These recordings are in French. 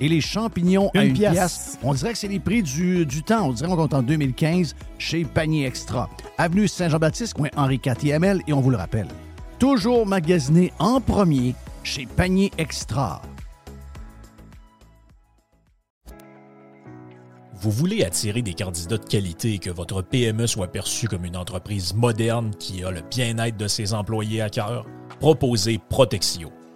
Et les champignons à 1 pièce. On dirait que c'est les prix du, du temps. On dirait qu'on est en 2015 chez Panier Extra. Avenue Saint-Jean-Baptiste, coin Henri IV Et on vous le rappelle, toujours magasiné en premier chez Panier Extra. Vous voulez attirer des candidats de qualité et que votre PME soit perçue comme une entreprise moderne qui a le bien-être de ses employés à cœur? Proposez Protexio,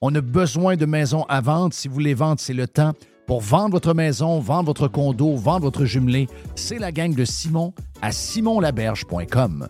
On a besoin de maisons à vendre. Si vous voulez vendre, c'est le temps. Pour vendre votre maison, vendre votre condo, vendre votre jumelé, c'est la gang de Simon à simonlaberge.com.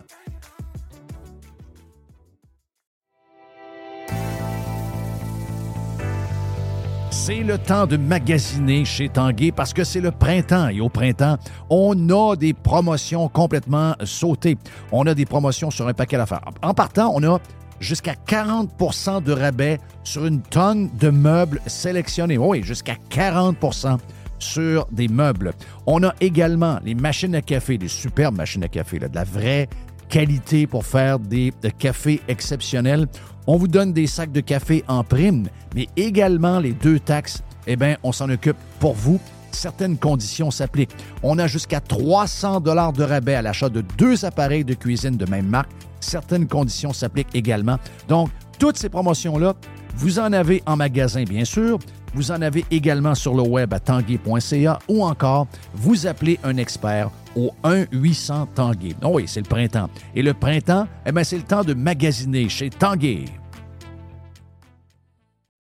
C'est le temps de magasiner chez Tanguay parce que c'est le printemps et au printemps, on a des promotions complètement sautées. On a des promotions sur un paquet d'affaires. En partant, on a jusqu'à 40% de rabais sur une tonne de meubles sélectionnés. Oui, jusqu'à 40% sur des meubles. On a également les machines à café, des superbes machines à café, de la vraie qualité pour faire des cafés exceptionnels. On vous donne des sacs de café en prime, mais également les deux taxes, eh bien, on s'en occupe pour vous. Certaines conditions s'appliquent. On a jusqu'à 300 dollars de rabais à l'achat de deux appareils de cuisine de même marque. Certaines conditions s'appliquent également. Donc, toutes ces promotions-là, vous en avez en magasin, bien sûr. Vous en avez également sur le web à tanguay.ca ou encore vous appelez un expert au 1-800 Tanguay. Oh oui, c'est le printemps. Et le printemps, eh bien, c'est le temps de magasiner chez Tanguay.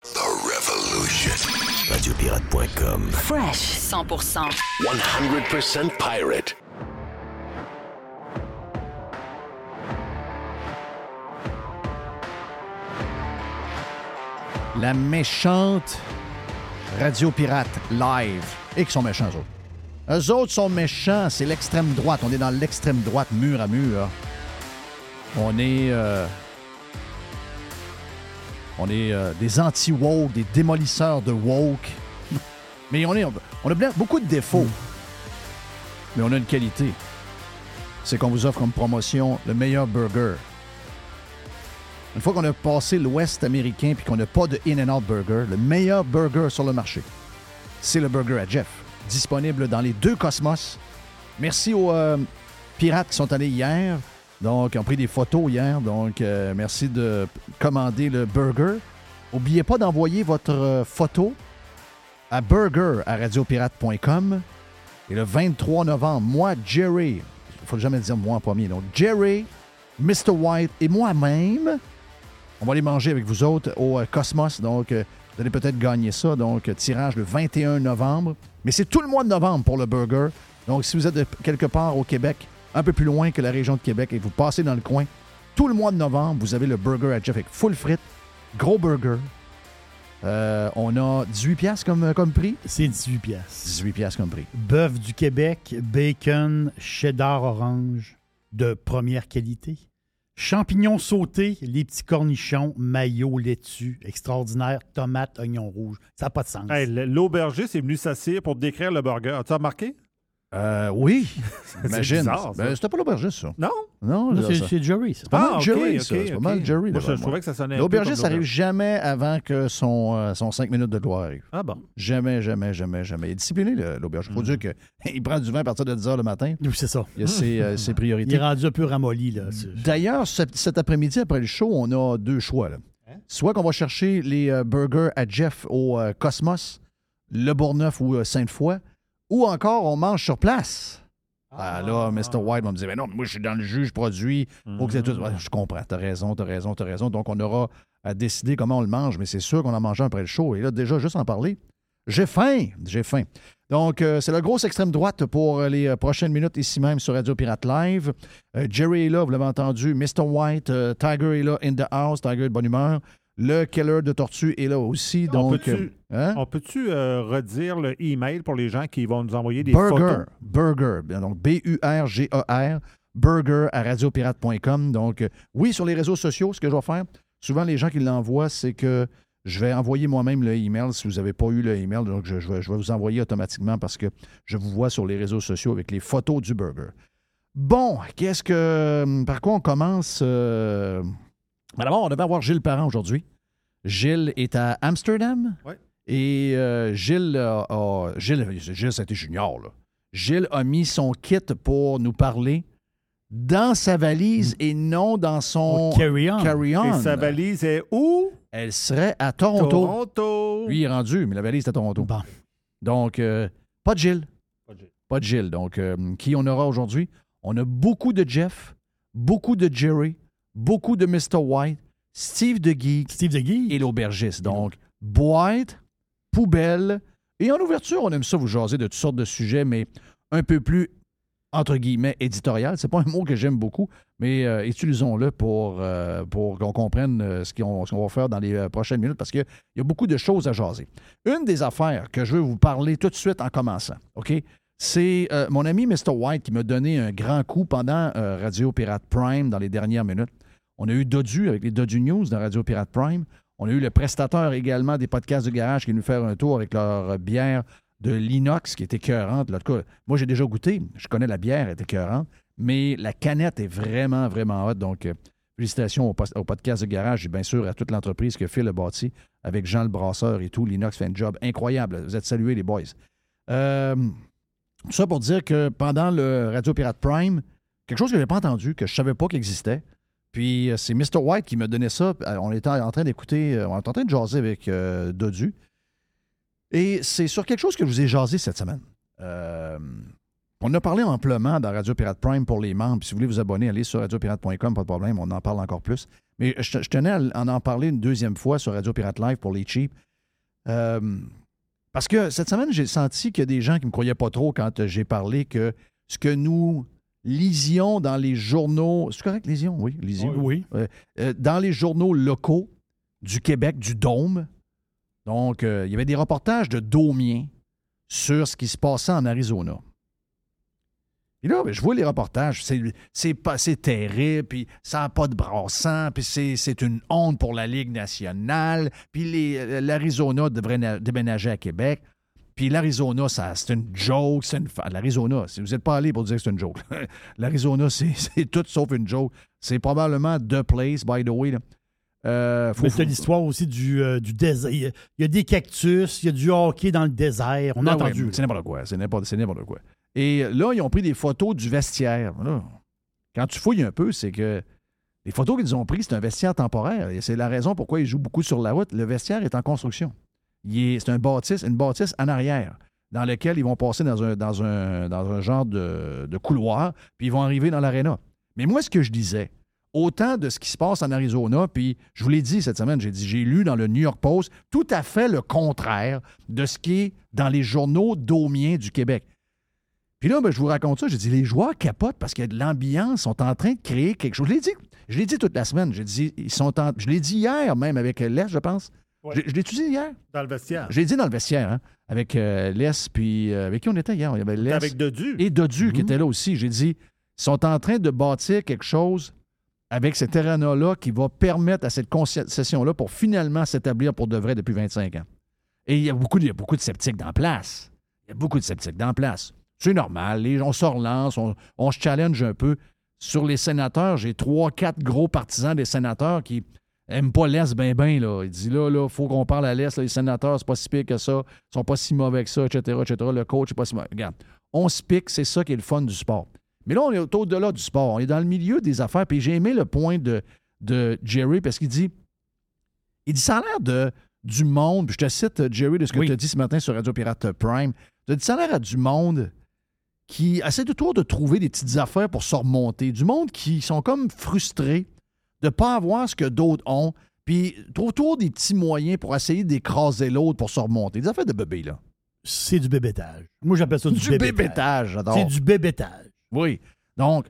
The Revolution. Radiopirate.com. Fresh 100%. 100% pirate. La méchante Radio Pirate live. Et qui sont méchants, eux autres? Eux autres sont méchants, c'est l'extrême droite. On est dans l'extrême droite, mur à mur. On est. Euh, on est euh, des anti-woke, des démolisseurs de woke. Mais on, est, on a beaucoup de défauts. Mais on a une qualité. C'est qu'on vous offre comme promotion le meilleur burger. Une fois qu'on a passé l'Ouest américain puis qu'on n'a pas de In-N-Out Burger, le meilleur burger sur le marché, c'est le burger à Jeff. Disponible dans les deux cosmos Merci aux euh, pirates qui sont allés hier. Donc, ils ont pris des photos hier. Donc, euh, merci de commander le burger. N'oubliez pas d'envoyer votre euh, photo à burger à radiopirate.com. Et le 23 novembre, moi, Jerry, il faut jamais dire moi en premier, donc Jerry, Mr. White et moi-même, on va aller manger avec vous autres au euh, Cosmos. Donc, euh, vous allez peut-être gagner ça. Donc, euh, tirage le 21 novembre. Mais c'est tout le mois de novembre pour le burger. Donc, si vous êtes quelque part au Québec, un peu plus loin que la région de Québec, et vous passez dans le coin, tout le mois de novembre, vous avez le burger à Jeff avec full frites, gros burger. Euh, on a 18 piastres comme, comme prix? C'est 18 pièces. 18 piastres comme prix. Bœuf du Québec, bacon, cheddar orange de première qualité. Champignons sautés, les petits cornichons, maillot, laitue, extraordinaire, tomates, oignons rouges. Ça n'a pas de sens. Hey, L'aubergiste venu s'asseoir pour décrire le burger. As-tu remarqué? Euh, oui. Imagine. bizarre, ça. Ben, c'était pas l'aubergiste, ça. Non? Non, Là, c'est ça- c'est Jerry, ça. C'est pas mal Ah, ok, Jerry, ok. C'est pas ok. mal Jerry. Moi, je, d'après je trouvais que ça sonnait un peu L'aubergiste comme arrive jamais avant que son, euh, son 5 minutes de gloire arrive. Ah bon. Jamais, jamais, jamais, jamais. Il est discipliné, le- l'aubergiste. Il faut dire qu'il prend du vin à partir de 10 h le matin. Oui, c'est ça. Il a ses, euh, ses Il priorités. est rendu un peu ramolli, là. C'est- D'ailleurs, ce- cet après-midi, après le show, on a deux choix. là. Soit qu'on va chercher les euh, burgers à Jeff au euh, Cosmos, Le Bourgneuf ou euh, Sainte-Foy, ou encore on mange sur place. Ah, là, Mr. White va me dire, mais non, moi, je suis dans le jus, je produis. Faut que c'est tout. Ouais, je comprends, t'as raison, t'as raison, t'as raison. Donc, on aura à décider comment on le mange, mais c'est sûr qu'on en mange un après le show. Et là, déjà, juste en parler, j'ai faim, j'ai faim. Donc, euh, c'est la grosse extrême droite pour les euh, prochaines minutes ici même sur Radio Pirate Live. Euh, Jerry est là, vous l'avez entendu. Mr. White, Tiger est là, in the house, Tiger est de bonne humeur. Le Keller de Tortue est là aussi. On Donc, peut-tu- euh, hein? On peut-tu euh, redire le email pour les gens qui vont nous envoyer des Burger, photos? Burger, donc B-U-R-G-E-R, burger à radiopirate.com. Donc, euh, oui, sur les réseaux sociaux, ce que je vais faire, souvent les gens qui l'envoient, c'est que je vais envoyer moi-même le email si vous n'avez pas eu le email. Donc, je, je vais, je vais vous envoyer automatiquement parce que je vous vois sur les réseaux sociaux avec les photos du burger. Bon, qu'est-ce que. Par quoi on commence? euh, ben D'abord, on devait avoir Gilles Parent aujourd'hui. Gilles est à Amsterdam. Ouais. Et euh, Gilles, a- a- Gilles, Gilles, c'était junior, là. Gilles a mis son kit pour nous parler dans sa valise et non dans son Oh, carry on. carry-on. Et sa valise est où? Elle serait à Toronto. Toronto. Lui, il est rendu, mais la valise est à Toronto. Bon. Donc, euh, pas de Gilles. Pas de Gilles. Pas de Gilles. Donc, euh, qui on aura aujourd'hui? On a beaucoup de Jeff, beaucoup de Jerry, beaucoup de Mr. White, Steve de Geek Steve de Guy. et l'aubergiste. Donc, boîte, poubelle. Et en ouverture, on aime ça vous jaser de toutes sortes de sujets, mais un peu plus, entre guillemets, éditorial. C'est pas un mot que j'aime beaucoup, mais euh, utilisons-le pour, euh, pour qu'on comprenne euh, ce qu'on ce qu'on va faire dans les prochaines minutes, parce qu'il y a beaucoup de choses à jaser. Une des affaires que je veux vous parler tout de suite en commençant, OK? C'est mon ami Mr. White qui m'a donné un grand coup pendant Radio Pirate Prime dans les dernières minutes. On a eu Dodu avec les Dodu News dans Radio Pirate Prime. On a eu le prestateur également des podcasts de garage qui est venu faire un tour avec leur bière de l'inox qui était écœurante. En tout cas, moi, j'ai déjà goûté. Je connais la bière, elle est écœurante. Mais la canette est vraiment, vraiment hot. Donc, euh, félicitations au podcast de garage et bien sûr à toute l'entreprise que Phil a bâti avec Jean le brasseur et tout. L'inox fait un job incroyable. Vous êtes salués, les boys. Euh, tout ça pour dire que pendant le Radio Pirate Prime, quelque chose que je n'avais pas entendu, que je ne savais pas qu'il existait, puis euh, c'est Mr. White qui m'a donné ça. Euh, On était en train d'écouter, euh, on était en train de jaser avec Dodu. Et c'est sur quelque chose que je vous ai jasé cette semaine. On a parlé amplement dans Radio Pirate Prime pour les membres. Si vous voulez vous abonner, allez sur radiopirate.com, pas de problème, on en parle encore plus. Mais je, tenais à en, parler une deuxième fois sur Radio Pirate Live pour les cheap. Parce que cette semaine, j'ai senti qu'il y a des gens qui ne me croyaient pas trop quand j'ai parlé que ce que nous lisions dans les journaux. C'est correct, lisions? Oui, lisions. Oui. Euh, dans les journaux locaux du Québec, du Dôme. Donc, euh, il y avait des reportages de Domiens sur ce qui se passait en Arizona. Et là, ben, je vois les reportages, c'est, c'est, pas, c'est terrible, puis ça n'a pas de brassant, puis c'est, c'est une honte pour la Ligue nationale, puis les- euh, l'Arizona devrait na- déménager à Québec. Puis l'Arizona, c'est une joke. C'est une... L'Arizona, si vous n'êtes pas allé pour dire que c'est une joke, l'Arizona, c'est, c'est tout sauf une joke. C'est probablement the place, by the way. là. Euh, faut- Mais t'as l'histoire aussi du, euh, du désert. Il y a- des cactus, il y a du hockey dans le désert. On a Ah ouais, entendu. c'est n'importe quoi. C'est n'importe, c'est n'importe quoi. Et là, ils ont pris des photos du vestiaire. Là, quand tu fouilles un peu, c'est que les photos qu'ils ont prises, c'est un vestiaire temporaire. Et c'est la raison pourquoi ils jouent beaucoup sur la route. Le vestiaire est en construction. C'est un bâtisse, une bâtisse en arrière, dans lequel ils vont passer dans un, genre de, couloir, puis ils vont arriver dans l'aréna. Mais moi, ce que je disais, autant de ce qui se passe en Arizona, puis je vous l'ai dit cette semaine, j'ai lu dans le New York Post tout à fait le contraire de ce qui est dans les journaux domiens du Québec. Puis là, ben, je vous raconte ça, j'ai dit, les joueurs capotent parce que de l'ambiance sont en train de créer quelque chose. Je l'ai dit, je l'ai dit toute la semaine. Dit, ils sont je l'ai dit hier même avec Les, je pense. Ouais. Je, l'ai dit hier? Dans le vestiaire. Je l'ai dit dans le vestiaire, hein, avec euh, Les, puis euh, avec qui on était hier? Il y avait Les Avec Dodu. et Dodu qui Mhm. était là aussi. J'ai dit, ils sont en train de bâtir quelque chose avec cet terrain-là qui va permettre à cette concession-là pour finalement s'établir pour de vrai depuis 25 ans. Et il y a beaucoup, de- il y a beaucoup de sceptiques dans la place. Il y a beaucoup de sceptiques dans la place. C'est normal. Les, on se relance, on, on se challenge un peu. Sur les sénateurs, j'ai trois, quatre gros partisans des sénateurs qui aiment pas l'Est ben ben. Là. Il dit là, là, faut qu'on parle à l'Est. Les sénateurs, c'est pas si pire que ça. Ils sont pas si mauvais que ça, etc., etc. Le coach, c'est pas si mauvais. Regarde, on se pique, c'est ça qui est le fun du sport. Mais là, on est au-delà du sport. On est dans le milieu des affaires. Puis j'ai aimé le point de, de Jerry parce qu'il dit il dit ça a l'air de, du monde. Puis je te cite, euh, Jerry, de ce que Oui. tu as dit ce matin sur Radio Pirate Prime. Tu as dit ça a l'air à du monde qui essaie de toujours de trouver des petites affaires pour se remonter. Du monde qui sont comme frustrés de ne pas avoir ce que d'autres ont. Puis trouve toujours des petits moyens pour essayer d'écraser l'autre pour se remonter. Des affaires de bébé, là. C'est du bébétage. Moi, j'appelle ça du, Du bébétage. bébétage, j'adore. C'est du bébétage. Oui. Donc,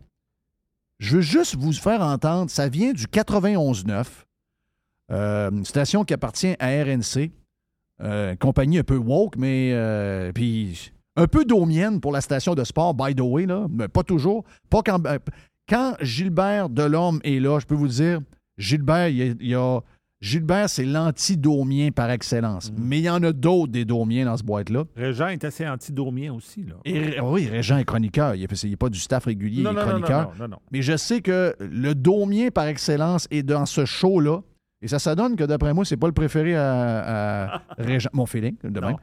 je veux juste vous faire entendre, ça vient du 91.9, euh, une station qui appartient à RNC, euh, une compagnie un peu woke, mais euh, puis un peu domienne pour la station de sport, by the way, là, mais pas toujours. Pas quand, euh, quand Gilbert Delorme est là, je peux vous dire, Gilbert, il y a, il y a- Gilbert, c'est l'anti-domien par excellence. Mais il y en a d'autres des domiens dans ce boîte-là. Régent est assez anti-domien aussi. Là. Et, oui, Régent est chroniqueur. Il n'est pas du staff régulier, non, il est non, chroniqueur. non, non, non. Mais je sais que le domien par excellence est dans ce show-là. Et ça, ça donne que d'après moi, c'est pas le préféré à, à Régent. Mon feeling, de même. Non.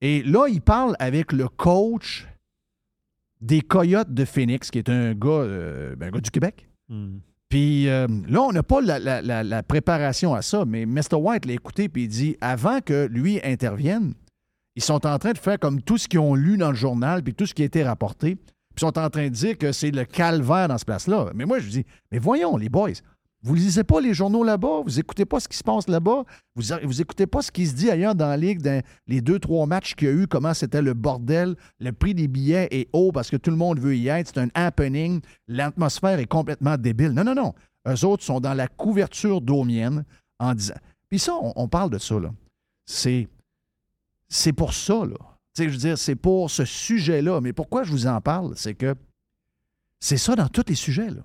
Et là, il parle avec le coach des Coyotes de Phoenix, qui est un gars, euh, ben, un gars du Québec. Hmm. Puis euh, là, on n'a pas la, la- la- la préparation à ça, mais Mr. White l'a écouté, puis il dit avant que lui intervienne, ils sont en train de faire comme tout ce qu'ils ont lu dans le journal, puis tout ce qui a été rapporté, puis ils sont en train de dire que c'est le calvaire dans ce place-là. Mais moi, je dis, mais voyons, les boys, vous lisez pas les journaux là-bas, vous écoutez pas ce qui se passe là-bas, vous, vous écoutez pas ce qui se dit ailleurs dans la ligue, dans les deux, trois matchs qu'il y a eu, comment c'était le bordel, le prix des billets est haut parce que tout le monde veut y être, c'est un happening, l'atmosphère est complètement débile. Non, non, non. Eux autres sont dans la couverture domienne en disant. Puis ça, on, parle de ça, là. C'est. C'est pour ça, là. Je veux dire, c'est pour ce sujet-là. Mais pourquoi je vous en parle? C'est que c'est ça dans tous les sujets, là.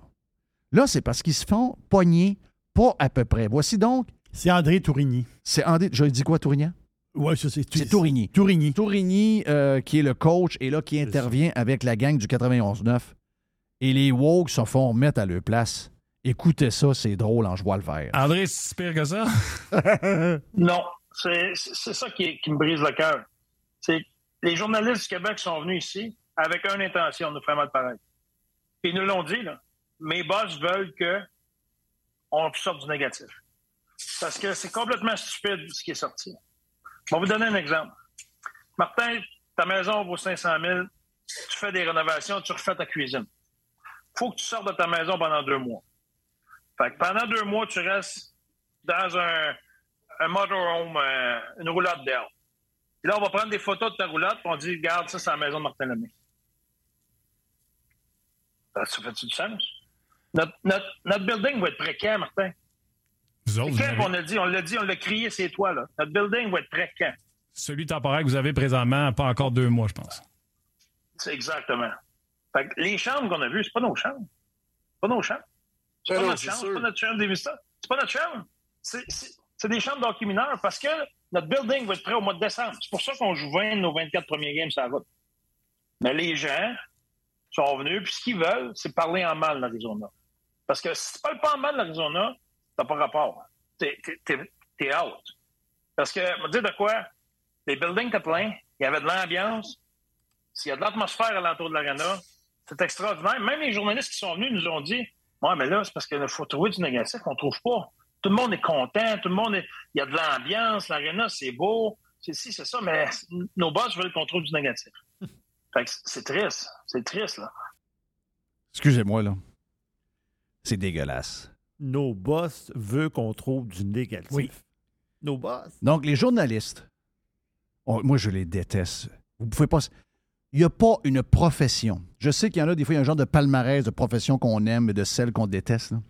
Là, c'est parce qu'ils se font pogner pas à peu près. Voici donc, C'est André Tourigny. c'est André. Je dis quoi, Tourignan? Oui, ça, c'est C'est Tourigny. Tourigny. Tourigny, euh, qui est le coach, et là, qui intervient avec la gang du 91-9. Et les Wogs se font remettre à leur place. Écoutez ça, c'est drôle en joie le vert. André, c'est si pire que ça? Non, c'est c'est ça qui, qui me brise le cœur. C'est les journalistes du Québec sont venus ici avec une intention de nous faire mal pareil. Puis ils nous l'ont dit, là. Mes boss veulent que on sorte du négatif. Parce que c'est complètement stupide ce qui est sorti. Je vais vous donner un exemple. Martin, ta maison vaut 500 000, tu fais des rénovations, tu refais ta cuisine. faut que tu sortes de ta maison pendant deux mois. Fait que pendant deux mois, tu restes dans un, un motorhome, euh, une roulotte d'air. Puis là, on va prendre des photos de ta roulotte, puis on dit, regarde, ça, c'est la maison de Martin Lemay. Ça fait-tu du sens? Notre, notre, notre building va être précaire, Martin. Vous autres, Quand avez- on a dit, on l'a dit, on l'a crié, c'est toi, là. Notre building va être précaire. celui temporaire que vous avez présentement, pas encore deux mois, je pense. C'est exactement. Fait que les chambres qu'on a vues, c'est pas nos chambres. C'est pas nos chambres. C'est Ben pas notre c'est chambre. C'est pas notre chambre des visiteurs. C'est pas notre chambre. C'est- C'est c'est des chambres d'hockey mineurs parce que notre building va être prêt au mois de décembre. C'est pour ça qu'on joue 20 de nos 24 premiers games sur la route. Mais les gens sont venus, puis ce qu'ils veulent, c'est parler en mal de l'Arizona. Parce que si tu parles pas mal de l'Arizona, t'as pas rapport. t'es, t'es, t'es out. Parce que, me dire de quoi, les buildings étaient pleins, il y avait de l'ambiance, s'il y a de l'atmosphère alentour de l'arena, c'est extraordinaire. Même les journalistes qui sont venus nous ont dit Ouais, mais là, c'est parce qu'il faut trouver du négatif qu'on ne trouve pas. Tout le monde est content, tout le monde est. Il y a de l'ambiance, l'arena, c'est beau. C'est si, c'est ça, mais nos boss veulent qu'on trouve du négatif. Fait que c'est triste. C'est triste, là. Excusez-moi, là. C'est dégueulasse. Nos boss veulent qu'on trouve du négatif. Oui. Nos boss? Donc, les journalistes, oh, moi, je les déteste. Vous pouvez pas. Il n'y a pas une profession. Je sais qu'il y en a des fois, il y a un genre de palmarès de professions qu'on aime et de celles qu'on déteste. là.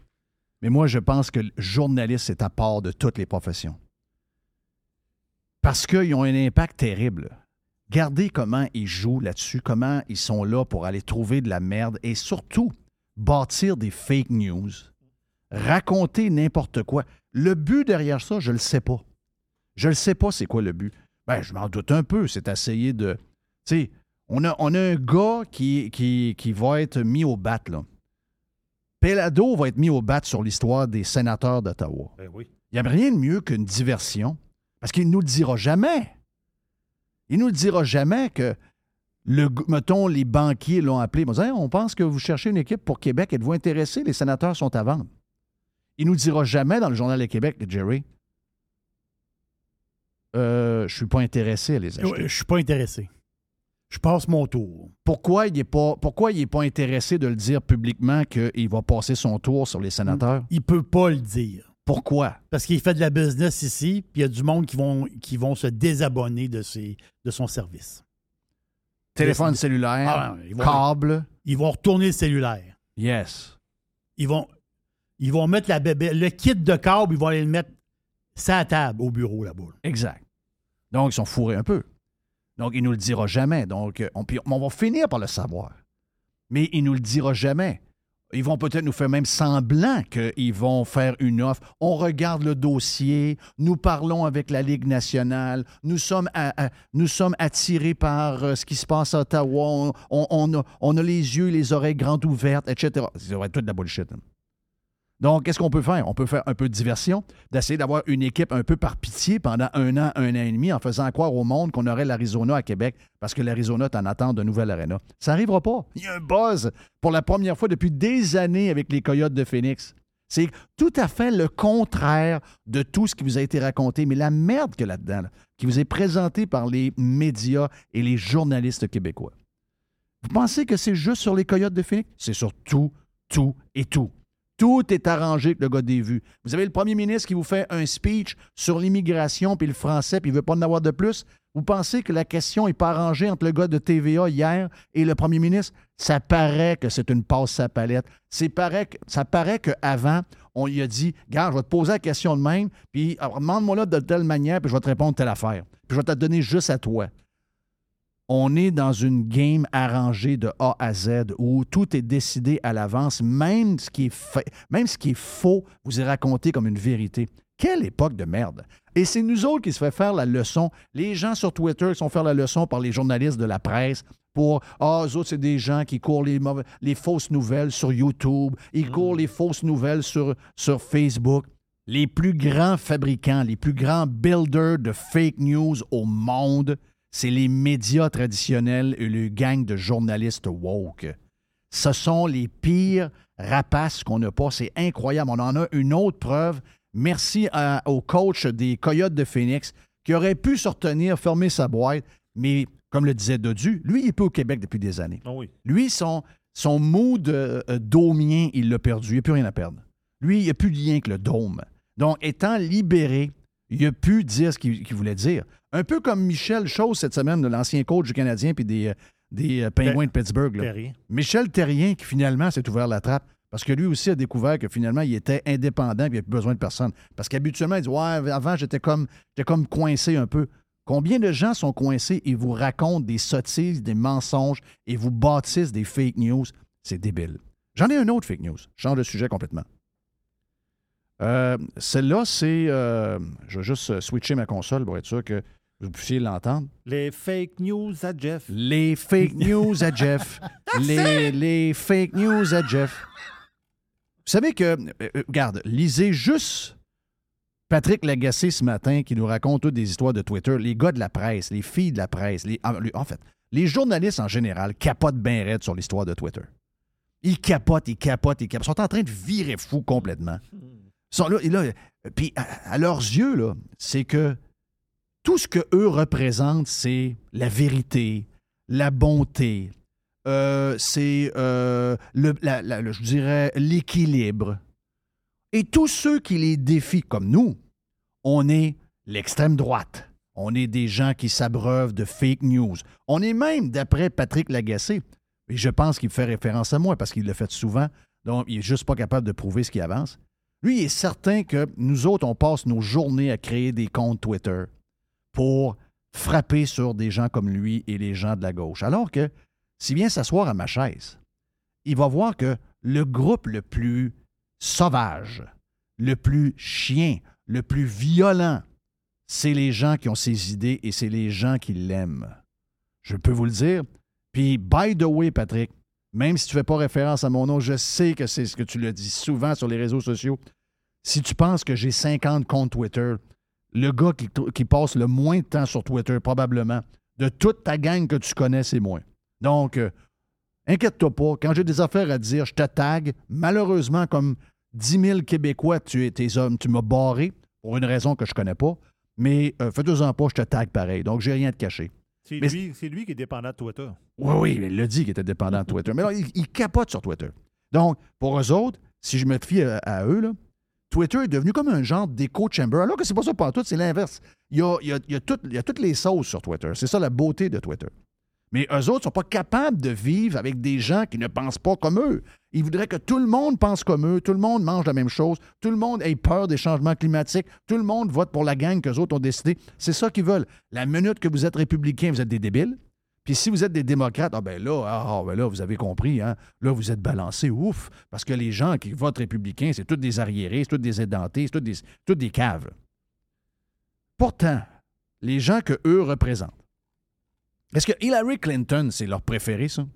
Mais moi, je pense que le journaliste est à part de toutes les professions. Parce qu'ils ont un impact terrible. Regardez comment ils jouent là-dessus, comment ils sont là pour aller trouver de la merde et surtout bâtir des fake news, raconter n'importe quoi. Le but derrière ça, je ne le sais pas. Je ne sais pas c'est quoi le but. Ben, je m'en doute un peu. C'est essayer de. Tu sais, on a, on a un gars qui, qui, qui va être mis au bat, là. Pelado va être mis au bat sur l'histoire des sénateurs d'Ottawa. Ben oui. Il n'y a rien de mieux qu'une diversion. Parce qu'il ne nous le dira jamais. Il ne nous le dira jamais que, le, mettons, les banquiers l'ont appelé. Ils Hey, on pense que vous cherchez une équipe pour Québec. Êtes-vous intéressé? Les sénateurs sont à vendre. Il ne nous dira jamais dans le Journal de Québec, Jerry, euh, je ne suis pas intéressé à les acheter. Je suis pas intéressé. Je passe mon tour. Pourquoi il n'est pas, pourquoi il est pas intéressé de le dire publiquement qu'il va passer son tour sur les sénateurs? Il peut pas le dire. Pourquoi? Parce qu'il fait de la business ici, puis il y a du monde qui vont, qui vont se désabonner de, ses, de son service. Téléphone cellulaire, Ah, ils vont- câble, Ils vont retourner le cellulaire. yes. Ils vont, ils vont mettre la bébé, le kit de câble, ils vont aller le mettre sa table au bureau là-bas. Exact. Donc, ils sont fourrés un peu. Donc, il ne nous le dira jamais. Donc, euh, on, on va finir par le savoir. Mais il ne nous le dira jamais. Ils vont peut-être nous faire même semblant qu'ils vont faire une offre. On regarde le dossier, nous parlons avec la Ligue nationale, nous sommes, nous sommes attirés par euh, ce qui se passe à Ottawa, on a, on a les yeux et les oreilles grandes ouvertes, etc. Ça va être toute de la bullshit. hein. Donc, qu'est-ce qu'on peut faire? On peut faire un peu de diversion, d'essayer d'avoir une équipe un peu par pitié pendant un an, un an et demi, en faisant croire au monde qu'on aurait l'Arizona à Québec parce que l'Arizona est en attente de nouvelle arena. Ça n'arrivera pas. Il y a un buzz pour la première fois depuis des années avec les Coyotes de Phoenix. C'est tout à fait le contraire de tout ce qui vous a été raconté, mais la merde a là-dedans, là, qui vous est présentée par les médias et les journalistes québécois. Vous pensez que c'est juste sur les Coyotes de Phoenix? C'est sur tout, tout et tout. Tout est arrangé avec le gars des vues. Vous avez le premier ministre qui vous fait un speech sur l'immigration puis le français puis il veut pas en avoir de plus. Vous pensez que la question n'est pas arrangée entre le gars de TVA hier et le premier ministre? Ça paraît que c'est une passe à palette. Paraît que- ça paraît qu'avant, on lui a dit Gars, je vais te poser la question de même, puis alors, demande-moi là de telle manière, puis je vais te répondre telle affaire. Puis je vais te la donner juste à toi on est dans une game arrangée de A à Z où tout est décidé à l'avance, même ce qui est fait, même ce qui est faux vous est raconté comme une vérité. Quelle époque de merde! Et c'est nous autres qui se fait faire la leçon. Les gens sur Twitter qui sont faire la leçon par les journalistes de la presse pour Ah, eux autres, c'est des gens qui courent les, mauvais- les fausses nouvelles sur YouTube, ils courent les fausses nouvelles sur, sur Facebook. Les plus grands fabricants, les plus grands builders de fake news au monde, c'est les médias traditionnels et le gang de journalistes woke. Ce sont les pires rapaces qu'on n'a pas. C'est incroyable. On en a une autre preuve. Merci à- au coach des Coyotes de Phoenix qui aurait pu se retenir, fermer sa boîte, mais comme le disait Dodu, lui, il est plus au Québec depuis des années. Ah oui. Lui, son, son mood euh, euh, domien, il l'a perdu. Il n'y a plus rien à perdre. Lui, il n'y a plus de lien avec le dôme. Donc, étant libéré, il a pu dire ce qu'il voulait dire. Un peu comme Michel Chose cette semaine, de l'ancien coach du Canadien puis des, euh, des euh, Penguins de Pittsburgh. là. Michel Terrien, qui finalement s'est ouvert la trappe, parce que lui aussi a découvert que finalement, il était indépendant et il n'avait plus besoin de personne. Parce qu'habituellement, il dit Ouais, avant, j'étais comme, j'étais comme coincé un peu. Combien de gens sont coincés et vous racontent des sottises, des mensonges et vous bâtissent des fake news? C'est débile. J'en ai un autre fake news. Je change de sujet complètement. Euh, Celle-là, c'est. euh, je vais juste euh, switcher ma console pour être sûr que vous puissiez l'entendre. Les fake news à Jeff. Les fake news à Jeff. les, les fake news à Jeff. Vous savez que, euh, regarde, lisez juste Patrick Lagacé ce matin qui nous raconte toutes des histoires de Twitter, les gars de la presse, les filles de la presse, les, en fait, les journalistes en général capotent bien raide sur l'histoire de Twitter. Ils capotent, ils capotent, ils capotent. Ils sont en train de virer fou complètement. Puis à, leurs yeux, là, c'est que tout ce qu'eux représentent, c'est la vérité, la bonté, euh, c'est, euh, je dirais, l'équilibre. Et tous ceux qui les défient, comme nous, on est l'extrême droite. On est des gens qui s'abreuvent de fake news. On est même, d'après Patrick Lagacé, et je pense qu'il fait référence à moi parce qu'il le fait souvent, donc il n'est juste pas capable de prouver ce qui avance. Lui, il est certain que nous autres, on passe nos journées à créer des comptes Twitter pour frapper sur des gens comme lui et les gens de la gauche. Alors que, s'il vient s'asseoir à ma chaise, il va voir que le groupe le plus sauvage, le plus chien, le plus violent, c'est les gens qui ont ses idées et c'est les gens qui l'aiment. Je peux vous le dire. Puis, by the way, Patrick, même si tu ne fais pas référence à mon nom, je sais que c'est ce que tu le dis souvent sur les réseaux sociaux. Si tu penses que j'ai 50 comptes Twitter, le gars qui, passe le moins de temps sur Twitter, probablement, de toute ta gang que tu connais, c'est moi. Donc, euh, inquiète-toi pas. Quand j'ai des affaires à dire, je te tag. Malheureusement, comme 10 000 Québécois, tu, tes hommes, tu m'as barré pour une raison que je connais pas. Mais euh, fais-toi-en pas, je te tag pareil. Donc, j'ai rien de caché. C'est lui, qui est dépendant de Twitter. Oui, oui, il l'a dit qu'il était dépendant de Twitter. Mais là, il, capote sur Twitter. Donc, pour eux autres, si je me fie à, eux, là, Twitter est devenu comme un genre d'écho chamber, alors que c'est pas ça tout, c'est l'inverse. Il, y a, toutes les sauces sur Twitter. C'est ça la beauté de Twitter. Mais eux autres ne sont pas capables de vivre avec des gens qui ne pensent pas comme eux. Ils voudraient que tout le monde pense comme eux, tout le monde mange la même chose, tout le monde ait peur des changements climatiques, tout le monde vote pour la gang qu'eux autres ont décidé. C'est ça qu'ils veulent. La minute que vous êtes républicain, vous êtes des débiles. Puis si vous êtes des démocrates, ah ben là, ah, ah ben là, vous avez compris, hein? Là, vous êtes balancés, ouf, parce que les gens qui votent républicains, c'est tous des arriérés, c'est tous des édentés, c'est tous des, des caves. Pourtant, les gens que eux représentent, est-ce que Hillary Clinton, c'est leur préféré, ça?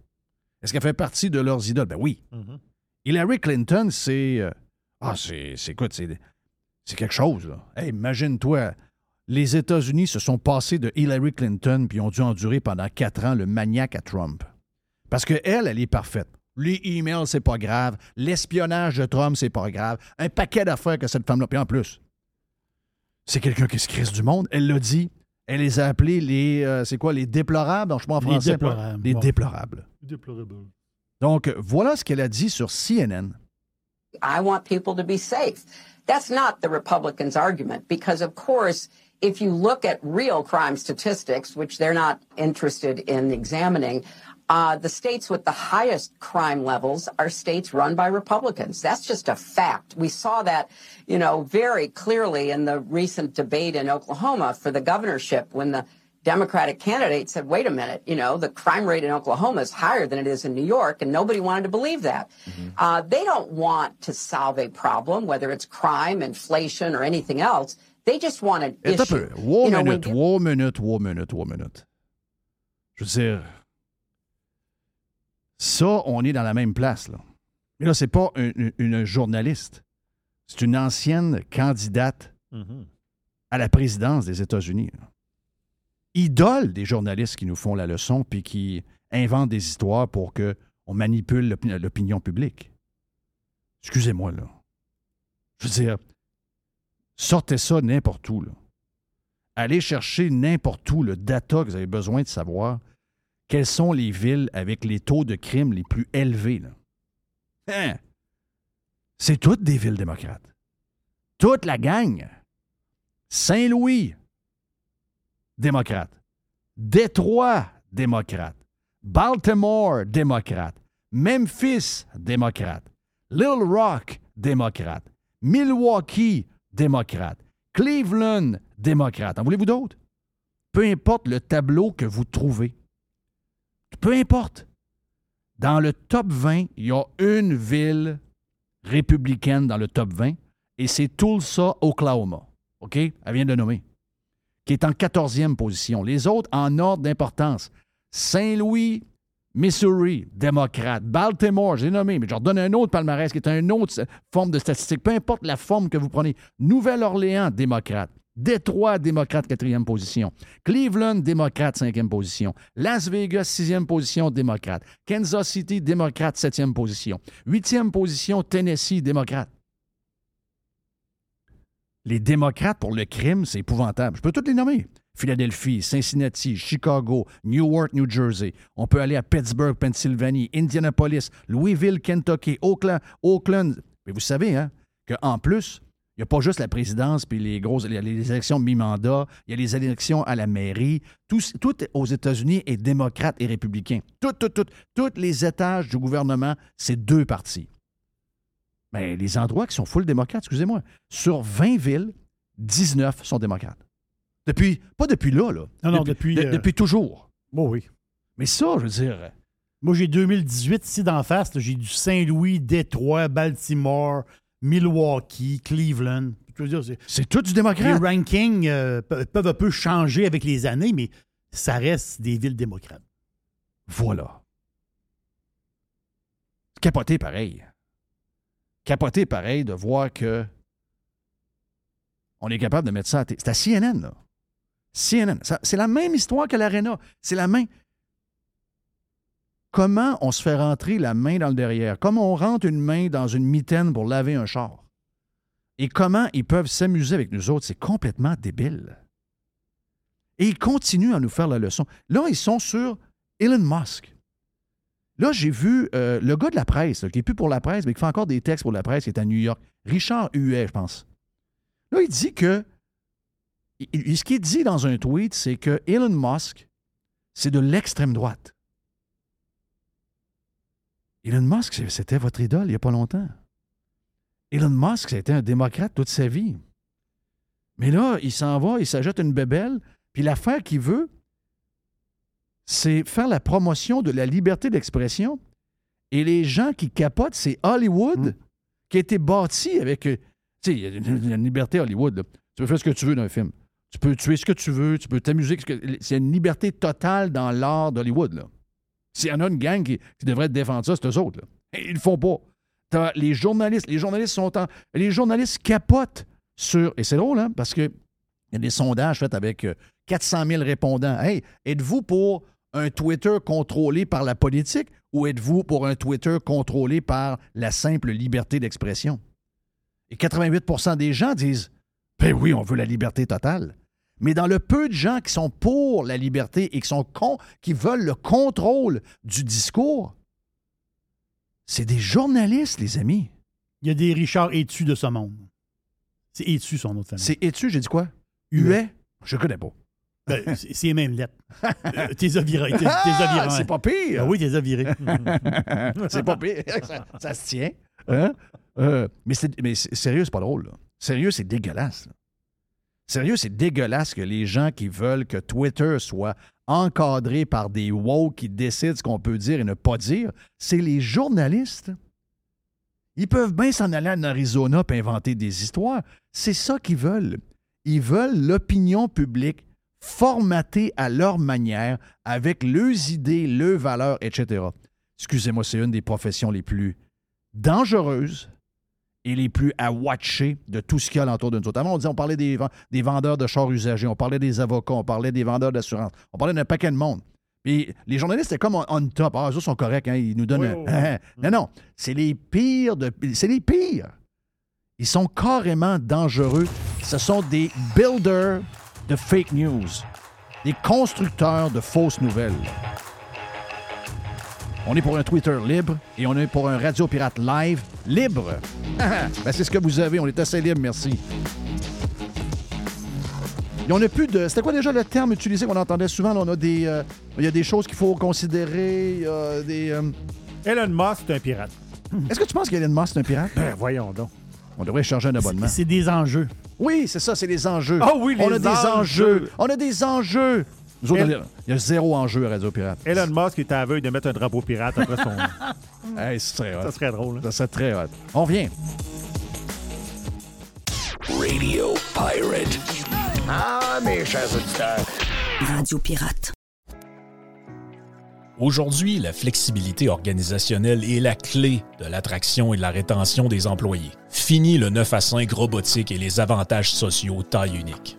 Est-ce qu'elle fait partie de leurs idoles? Ben oui. Mm-hmm. Hillary Clinton, c'est. Euh, ah, c'est. C'est quoi? C'est quelque chose, là. Hey, imagine-toi les États-Unis se sont passés de Hillary Clinton puis ont dû endurer pendant quatre ans le maniaque à Trump. Parce qu'elle, elle, elle est parfaite. Les emails, c'est pas grave. L'espionnage de Trump, c'est pas grave. Un paquet d'affaires que cette femme-là. Puis en plus, c'est quelqu'un qui se crisse du monde. Elle l'a dit. Elle les a appelés les. Euh, c'est quoi, les déplorables? Je sais pas en français. Les déplorables. Les déplorables. Déplorables. Donc, voilà ce qu'elle a dit sur CNN. I want people to be safe. That's not the Republicans' argument because, of course, if you look at real crime statistics, which they're not interested in examining, uh, the states with the highest crime levels are states run by Republicans. That's just a fact. We saw that, you know, very clearly in the recent debate in Oklahoma for the governorship when the Democratic candidate said, wait a minute, you know, the crime rate in Oklahoma is higher than it is in New York, and nobody wanted to believe that. Mm-hmm. Uh, they don't want to solve a problem, whether it's crime, inflation, or anything else. They just want an issue. War you know, minute, when... war minute, war minute, war minute. Je veux dire, ça, on est dans la même place, là. Mais là, c'est pas une, une journaliste. C'est une ancienne candidate mm-hmm. à la présidence des États-Unis. Idole des journalistes qui nous font la leçon puis qui inventent des histoires pour qu'on manipule l'opinion publique. Excusez-moi, là. Je veux dire, Sortez ça n'importe où. Là. Allez chercher n'importe où le data que vous avez besoin de savoir. Quelles sont les villes avec les taux de crime les plus élevés? Hein? C'est toutes des villes démocrates. Toute la gang. Saint-Louis, démocrate. Détroit, démocrate. Baltimore, démocrate. Memphis, démocrate. Little Rock, démocrate. Milwaukee, démocrate. Cleveland, démocrate. En voulez-vous d'autres? Peu importe le tableau que vous trouvez. Peu importe. Dans le top 20, il y a une ville républicaine dans le top 20 et c'est Tulsa, Oklahoma. OK? Elle vient de nommer. Qui est en 14e position. Les autres en ordre d'importance. Saint-Louis, Missouri, démocrate. Baltimore, j'ai nommé, mais je redonne un autre palmarès qui est une autre forme de statistique. Peu importe la forme que vous prenez. Nouvelle-Orléans, démocrate. Détroit, démocrate, quatrième position. Cleveland, démocrate, cinquième position. Las Vegas, sixième position, démocrate. Kansas City, démocrate, septième position. Huitième position, Tennessee, démocrate. Les démocrates pour le crime, c'est épouvantable. Je peux toutes les nommer. Philadelphie, Cincinnati, Chicago, Newark, New Jersey. On peut aller à Pittsburgh, Pennsylvanie, Indianapolis, Louisville, Kentucky, Oakland. Oakland. Mais vous savez, hein, qu'en plus, il n'y a pas juste la présidence puis les grosses les élections mi-mandat, il y a les élections à la mairie. Tout, tout aux États-Unis est démocrate et républicain. Tout, tout, tout, tous les étages du gouvernement, c'est deux partis. Mais les endroits qui sont full démocrates, excusez-moi, sur 20 villes, 19 sont démocrates. Depuis, pas depuis là, là. Non, non, depuis. de- euh, depuis toujours. bon, oui. Mais ça, je veux dire, Moi, j'ai 2018 ici d'en face. J'ai du Saint-Louis, Détroit, Baltimore, Milwaukee, Cleveland. C'est- tout du les démocrate. rankings euh, pe- peuvent un peu changer avec les années, mais ça reste des villes démocrates. Voilà. Capoté pareil. Capoté pareil de voir que on est capable de mettre ça à C'est à CNN, là. CNN. C'est la même histoire que l'Arena. C'est la main. Comment on se fait rentrer la main dans le derrière? Comment on rentre une main dans une mitaine pour laver un char? Et comment ils peuvent s'amuser avec nous autres? C'est complètement débile. Et ils continuent à nous faire la leçon. Là, ils sont sur Elon Musk. Là, j'ai vu euh, le gars de la presse, qui n'est plus pour la presse, mais qui fait encore des textes pour la presse, qui est à New York. Richard Huet, je pense. Là, il dit que. ce qu'il dit dans un tweet, c'est que Elon Musk, c'est de l'extrême droite. Elon Musk, c'était votre idole il n'y a pas longtemps. Elon Musk, c'était un démocrate toute sa vie. Mais là, il s'en va, il s'ajoute une bébelle, puis l'affaire qu'il veut, c'est faire la promotion de la liberté d'expression. Et les gens qui capotent, c'est Hollywood, qui a été bâti avec. euh, Tu sais, il y a une, liberté à Hollywood. là. Tu peux faire ce que tu veux dans un film. Tu peux tuer ce que tu veux, tu peux t'amuser. C'est une liberté totale dans l'art d'Hollywood. S'il y en a une gang qui, devrait défendre ça, c'est eux autres. ils le font pas. Les journalistes, les journalistes sont en. Les journalistes capotent sur. Et c'est drôle, hein, parce que il y a des sondages faits avec euh, 400 000 répondants. Hey, êtes-vous pour un Twitter contrôlé par la politique ou êtes-vous pour un Twitter contrôlé par la simple liberté d'expression? Et 88% des gens disent Ben oui, on veut la liberté totale. Mais dans le peu de gens qui sont pour la liberté et qui sont con, qui veulent le contrôle du discours, c'est des journalistes, les amis. Il y a des Richard Étu de ce monde? C'est Étu, son autre famille? C'est es-tu, j'ai dit quoi? Huet. Huet? Je connais pas. Ben, c'est les mêmes lettres. Euh, t'es as viré. T'es Ah, c'est pas pire. Ah oui, t'es as viré. c'est pas pire. Ça, ça se tient. Hein? Euh, mais c'est, mais sérieux, c'est pas drôle. là. Sérieux, c'est dégueulasse. là. Sérieux, c'est dégueulasse que les gens qui veulent que Twitter soit encadré par des woke qui décident ce qu'on peut dire et ne pas dire, c'est les journalistes. Ils peuvent bien s'en aller en Arizona et inventer des histoires. C'est ça qu'ils veulent. Ils veulent l'opinion publique formatée à leur manière, avec leurs idées, leurs valeurs, etc. Excusez-moi, c'est une des professions les plus dangereuses et les plus à watcher de tout ce qu'il y a alentour de nous autres. Avant, on disait, on parlait des, des vendeurs de chars usagés, on parlait des avocats, on parlait des vendeurs d'assurance, on parlait d'un paquet de monde. Puis les journalistes, c'était comme on, on top. Ah, eux sont corrects, hein, ils nous donnent... Oui, un- oui, non, non, c'est les pires de... C'est les pires. Ils sont carrément dangereux. Ce sont des builders de fake news, des constructeurs de fausses nouvelles. On est pour un Twitter libre et on est pour un Radio Pirate live libre. Ben, c'est ce que vous avez. On est assez libre, merci. Et on a plus de. C'était quoi déjà le terme utilisé qu'on entendait souvent? là? on a des. euh, il y a des choses qu'il faut considérer. des. euh, Elon Musk, c'est un pirate. Est-ce que tu penses qu'Elon Musk est un pirate? Ben, voyons donc. On devrait charger un abonnement. C'est des enjeux. Oui, c'est ça, c'est les enjeux. Ah oui, les On a des enjeux. On a des enjeux. Nous autres, El- il y a zéro enjeu à Radio Pirate. Elon Musk est veille de mettre un drapeau pirate après son. Hey, ça serait hot. ça serait drôle. hein. Ça serait très hot. On revient. Radio Pirate. Ah, mes chers auditeurs. Radio Pirate. Aujourd'hui, la flexibilité organisationnelle est la clé de l'attraction et de la rétention des employés. Fini le 9 à 5 robotique et les avantages sociaux taille unique.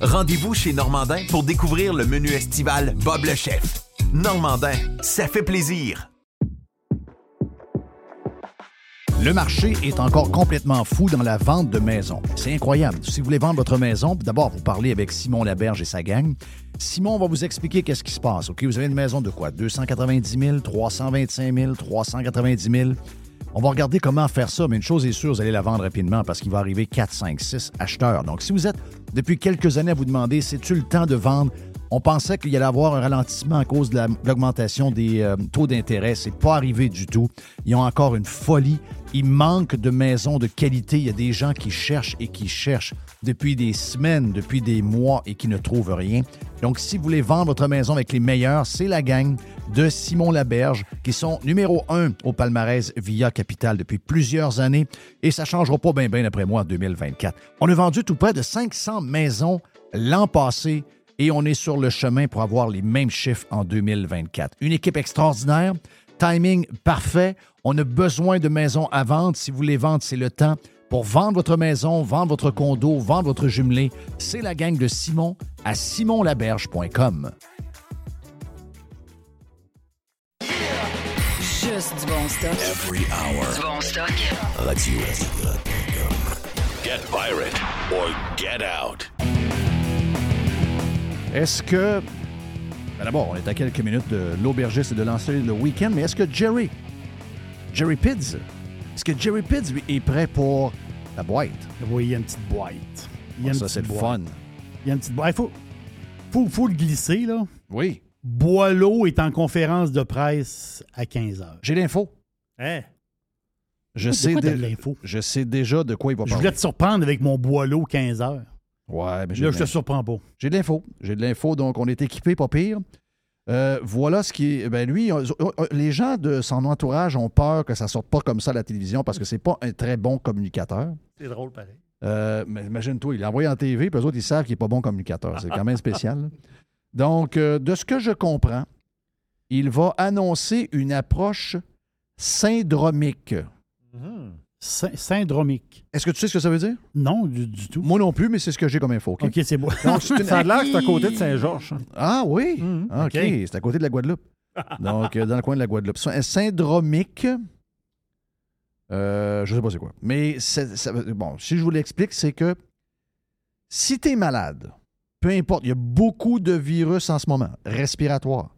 Rendez-vous chez Normandin pour découvrir le menu estival Bob le chef. Normandin, ça fait plaisir. Le marché est encore complètement fou dans la vente de maisons. C'est incroyable. Si vous voulez vendre votre maison, d'abord, vous parlez avec Simon Laberge et sa gang. Simon va vous expliquer qu'est-ce qui se passe. OK, vous avez une maison de quoi? 290 000, 325 000, 390 000. On va regarder comment faire ça, mais une chose est sûre, vous allez la vendre rapidement parce qu'il va arriver 4, 5, 6 acheteurs. Donc, si vous êtes depuis quelques années à vous demander, c'est-tu le temps de vendre? On pensait qu'il allait avoir un ralentissement à cause de l'augmentation des euh, taux d'intérêt. C'est pas arrivé du tout. Ils ont encore une folie. Il manque de maisons de qualité. Il y a des gens qui cherchent et qui cherchent depuis des semaines, depuis des mois et qui ne trouvent rien. Donc, si vous voulez vendre votre maison avec les meilleurs, c'est la gang de Simon Laberge qui sont numéro un au palmarès via Capital depuis plusieurs années et ça changera pas bien, bien après moi en 2024. On a vendu tout près de 500 maisons l'an passé et on est sur le chemin pour avoir les mêmes chiffres en 2024. Une équipe extraordinaire, timing parfait. On a besoin de maisons à vendre. Si vous voulez vendre, c'est le temps. Pour vendre votre maison, vendre votre condo, vendre votre jumelé, c'est la gang de Simon à simonlaberge.com. Juste du bon stock. Every hour. Du bon stock. Radio. Get pirate or get out. Est-ce que. Ben D'abord, on est à quelques minutes de l'aubergiste et de lancer le week-end, mais est-ce que Jerry, Jerry Pids, est-ce que Jerry lui, est prêt pour la boîte? Oui, il y a une petite boîte. Il y a Ah, une ça, c'est le fun. Il y a une petite boîte. Il faut, faut, faut le glisser, là. Oui. Boileau est en conférence de presse à 15 h. J'ai l'info. Hein? Je sais, dé- de l'info? je sais déjà de quoi il va Je parler. voulais te surprendre avec mon Boileau 15 h. Ouais, mais Là, je te surprends pas. J'ai de l'info. J'ai de l'info, donc on est équipé, pas pire. Euh, voilà ce qui est. Ben lui, les gens de son entourage ont peur que ça sorte pas comme ça à la télévision parce que c'est pas un très bon communicateur. C'est drôle, pareil. Euh, mais imagine-toi, il l'a envoyé en TV, puis eux autres, ils savent qu'il n'est pas bon communicateur. C'est quand même spécial. Donc, euh, de ce que je comprends, il va annoncer une approche syndromique. Sy- syndromique. Est-ce que tu sais ce que ça veut dire? Non, du, du tout. Moi non plus, mais c'est ce que j'ai comme info. OK? C'est bon. Donc, c'est une- Ça a l'air que c'est à côté de Saint-Georges. hein. Ah oui? Mhm. Ah, OK, c'est à côté de la Guadeloupe. Donc, euh, dans le coin de la Guadeloupe. Sy- Syndromique, euh, je ne sais pas c'est quoi. Mais ça bon, si je vous l'explique, c'est que si tu es malade, peu importe, il y a beaucoup de virus en ce moment, respiratoires.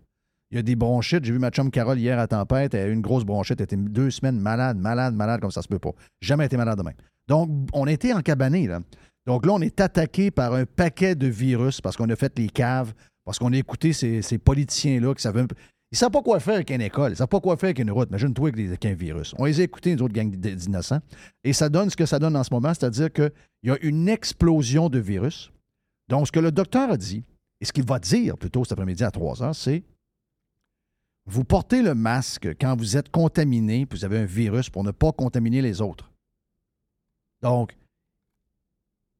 Il y a des bronchites. J'ai vu ma chum Carole hier à Tempête. Elle a eu une grosse bronchite. Elle était deux semaines malade, malade, malade, comme ça se peut pas. Jamais été malade de. Donc, on a été encabané, là. Donc là, on est attaqué par un paquet de virus parce qu'on a fait les caves, parce qu'on a écouté ces, ces politiciens-là qui savaient. Ils ne savent pas quoi faire avec une école, ils ne savent pas quoi faire avec une route. Imagine-toi avec, un virus. On les a écoutés, nous autres gangs d'innocents. Et ça donne ce que ça donne en ce moment, c'est-à-dire qu'il y a une explosion de virus. Donc, ce que le docteur a dit, et ce qu'il va dire plutôt cet après-midi à 3 heures, c'est vous portez le masque quand vous êtes contaminé, puis vous avez un virus pour ne pas contaminer les autres. Donc,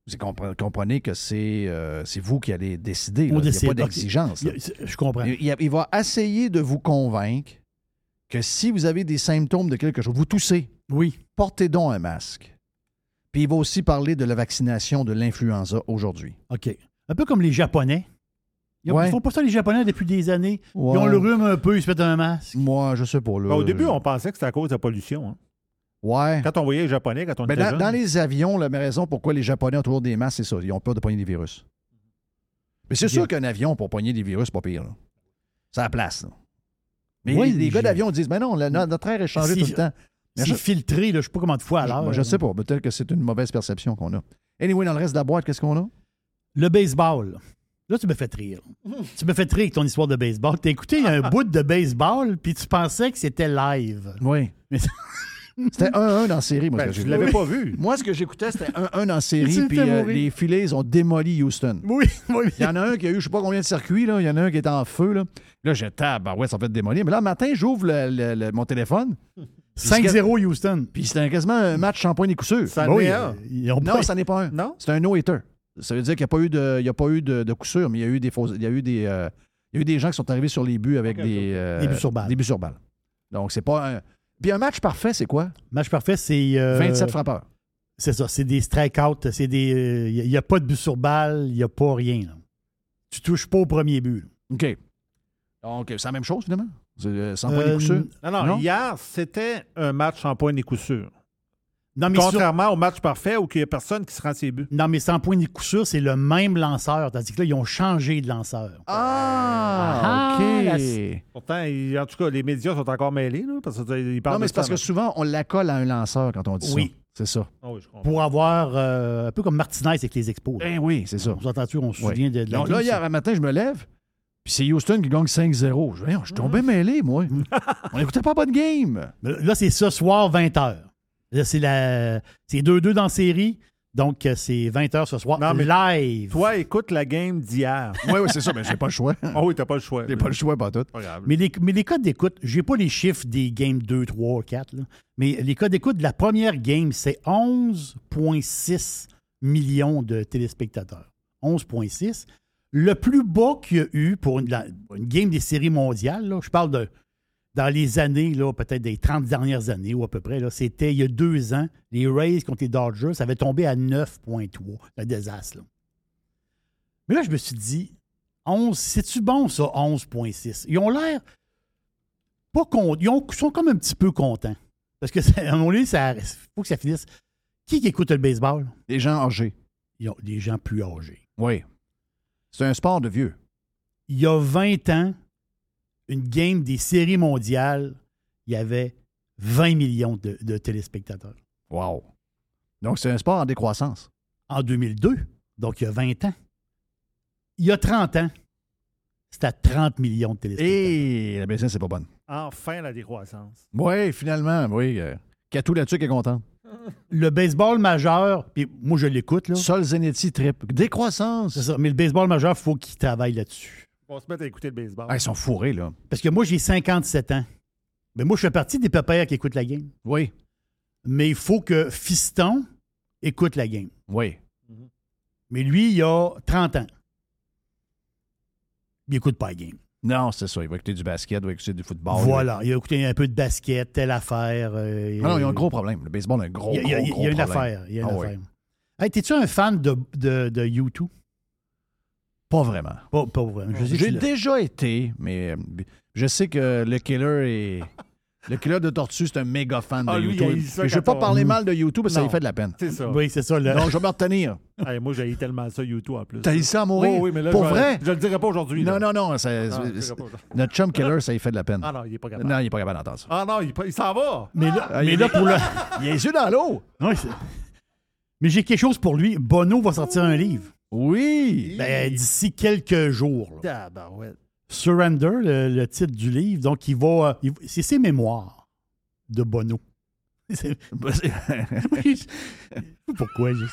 vous compre- comprenez que c'est euh, c'est vous qui allez décider. Il n'y a pas d'exigence. Je comprends. Il, il- il va essayer de vous convaincre que si vous avez des symptômes de quelque chose, vous toussez, Oui. portez donc un masque. Puis il va aussi parler de la vaccination de l'influenza aujourd'hui. OK. Un peu comme les Japonais. Ils Ouais. ne font pas ça, les Japonais, depuis des années. Ouais. Ils ont le rhume un peu, ils se mettent un masque. Moi, je sais pas. Là, Ben, au début, on pensait que c'était à cause de la pollution. hein. Ouais. Quand on voyait les Japonais, quand on Ben, était dans, jeune. dans les avions, la raison pourquoi les Japonais ont toujours des masques, c'est ça. Ils ont peur de pogner des virus. Mais c'est sûr qu'un avion pour pogner des virus, c'est pas pire. a la place. là. Mais Oui, les, les gars d'avion disent Ben non, la- notre air est changé Si- tout le temps. Mais C'est je- filtré, là, je ne sais pas combien de fois à l'heure. Moi, je sais pas. Peut-être que c'est une mauvaise perception qu'on a. Anyway, dans le reste de la boîte, qu'est-ce qu'on a? Le baseball. Là, tu me fais rire. tu me fais rire avec ton histoire de baseball. T'as écouté un bout de baseball, puis tu pensais que c'était live. Oui. Mais- C'était 1-1 dans la série, moi. Ben, je j'ai l'avais vu. pas vu. Moi, ce que j'écoutais, c'était 1-1 dans la série, puis euh, les Phillies ont démoli Houston. Oui, oui. Il y en a un qui a eu je sais pas combien de circuits, là. Il y en a un qui est en feu, là. Là, je tape, ouais, ça fait démolir. Mais là, le matin, j'ouvre le- le- le- mon téléphone, 5-0 Houston. puis c'était quasiment un match sans point ni coup sûr. Ça Oui, n'est euh, un. ils ont Non, pas- ça n'est pas un. Non? C'est un no-hitter. Ça veut dire qu'il n'y a pas eu de, il y a pas eu de, de coup sûr, mais il y a eu des fausses- il y a eu des, euh, il y a eu des gens qui sont arrivés sur les buts avec des, euh, Des buts sur balle. Des buts sur balle. Donc, c'est pas un. Puis un match parfait, c'est quoi? Match parfait, c'est. euh, 27 frappeurs. C'est ça, c'est des strikeouts. C'est des. Il n'y a, pas de but sur balle, il n'y a pas rien. là. Tu touches pas au premier but. là. OK. Donc, c'est la même chose, finalement? C'est euh, sans point Euh, ni coup sûr? Non, non, Non? hier, c'était un match sans point ni coup sûr. Non, mais, sur- Contrairement au match parfait où il n'y a personne qui se rend ses buts. non, mais sans point ni coup sûr, c'est le même lanceur. Tandis que là, ils ont changé de lanceur. Ah, Ah, OK. la- Pourtant, il- en tout cas, les médias sont encore mêlés, là, parce qu'ils parlent Non, mais c'est parce que souvent, on la colle à un lanceur quand on dit Oui. ça. C'est ça. Ah oui, je comprends. Pour avoir. euh, un peu comme Martinez avec les expos. Eh oui, c'est ça. On s'entend-tu, on se souvient de, de la Donc, là, hier ça? matin, je me lève, puis c'est Houston qui gagne 5-0. Je, je suis tombé mêlé, moi. on n'écoutait pas bonne game. Mais Là, c'est ce soir, 20h. C'est la. C'est 2-2 dans la série. Donc, euh, c'est 20h ce soir. Non, mais live. Toi, écoute la game d'hier. Oui, oui, c'est ça, mais j'ai pas le choix. Ah oui, t'as pas le choix. J'ai pas le choix, pas tout. Pas grave. Mais les, mais les codes d'écoute, j'ai pas les chiffres des games 2, 3, 4, là. mais les codes d'écoute de la première game, c'est 11,6 millions de téléspectateurs. 11,6. Le plus bas qu'il y a eu pour une, la- une game des séries mondiales, là, je parle de dans les années, là, peut-être des 30 dernières années ou à peu près, là, c'était il y a deux ans, les Rays contre les Dodgers, ça avait tombé à 9,3. Un désastre. là. Mais là, je me suis dit, 11, c'est-tu bon ça, 11,6? Ils ont l'air pas contents. Ils ont- sont comme un petit peu contents. Parce que, ça- à moment donné, ça faut que ça finisse. Qui qui écoute le baseball? Les gens âgés. Ils ont des gens plus âgés. Oui. C'est un sport de vieux. Il y a 20 ans, une game des séries mondiales, il y avait 20 millions de, de téléspectateurs. Wow. Donc, c'est un sport en décroissance. En 2002, donc il y a 20 ans. Il y a 30 ans, c'était à 30 millions de téléspectateurs. Et la business, c'est pas bonne. Enfin, la décroissance. Oui, finalement, oui. Euh, Katou là-dessus qui est content. Le baseball majeur, puis moi je l'écoute, là. Sol Zenetti trip. Décroissance. C'est ça. Mais le baseball majeur, il faut qu'il travaille là-dessus. On va se mettre à écouter le baseball. Ah, ils sont fourrés, là. Parce que moi, j'ai 57 ans. Mais moi, je fais partie des papas qui écoutent la game. Oui. Mais il faut que Fiston écoute la game. Oui. Mais lui, il a 30 ans. Il écoute pas la game. Non, c'est ça. Il va écouter du basket, il va écouter du football. voilà. Il a écouté un peu de basket, telle affaire. euh, Ah non, il y a un gros problème. Le baseball a un gros, il y a, il y a- gros, il y a gros une problème. affaire. Il y a une Ah oui. affaire. Hey, T'es-tu un fan de, de, de U2? Pas vraiment. Pas, pas vraiment. J'ai déjà été, mais euh, je sais que le killer est. Le killer de Tortue, c'est un méga fan de Ah, lui, YouTube. ça je ne vais pas on- parler mal de YouTube parce que ça Non. lui fait de la peine. C'est ça. Oui, c'est ça. le- Donc, je vais me retenir. Hey, moi, j'ai tellement ça, YouTube, en plus. T'as eu ça à mourir? Oh, oui, mais là, Pour je, vrai? Je le dirai pas aujourd'hui. Non, non, non. ça- Non, notre chum killer, ça lui fait de la peine. Ah non, il est pas capable. Non, il n'est pas capable d'entendre ça. Ah non, il, il s'en va. Mais là, Ah, mais il- là, pour le. Il a les yeux dans l'eau. C'est- mais j'ai quelque chose pour lui. Bono va sortir un livre. Oui. Ben, d'ici quelques jours. là. Surrender, le, le titre du livre. Donc, il va. euh, il- c'est ses mémoires de Bono. C'est- je sais pas pourquoi, juste.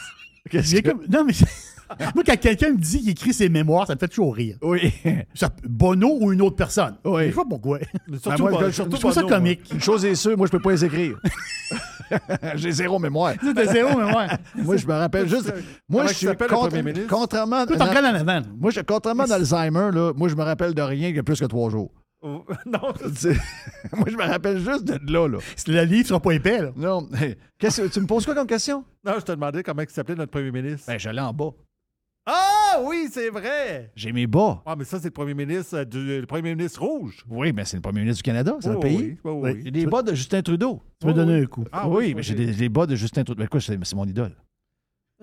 Qu'est-ce J'ai que- comme- Non, mais. Moi, quand quelqu'un me dit qu'il écrit ses mémoires, ça me fait toujours rire. Oui. Ça- Bono ou une autre personne. Oui. Je sais pas pourquoi. Ben, moi, je- Je trouve ça comique. Une chose est sûre, moi, je peux pas les écrire. J'ai zéro mémoire. Tu as zéro mémoire. Moi, je me rappelle juste. Moi, je il suis ministre? contrairement. T'en regardes en avant. Moi, je, contrairement là, moi, je me rappelle de rien qu'il y a plus que trois jours. Oh, non, moi, je me rappelle juste de là, là. Le livre sera pas épais, là. Non, hey, tu me poses quoi comme question? non, je te demandais comment il s'appelait notre premier ministre. Ben, j'allais en bas. Ah oui, c'est vrai! J'ai mes bas. Ah, mais ça, c'est le premier ministre euh, du le premier ministre rouge. Oui, mais c'est le premier ministre du Canada, c'est Oh, un pays. Oui, oui, oui. J'ai des bas de Justin Trudeau. Tu me Oh, donner oui. un coup. Ah, oui, oui, mais j'ai des, des bas de Justin Trudeau. Mais quoi, c'est c'est mon idole.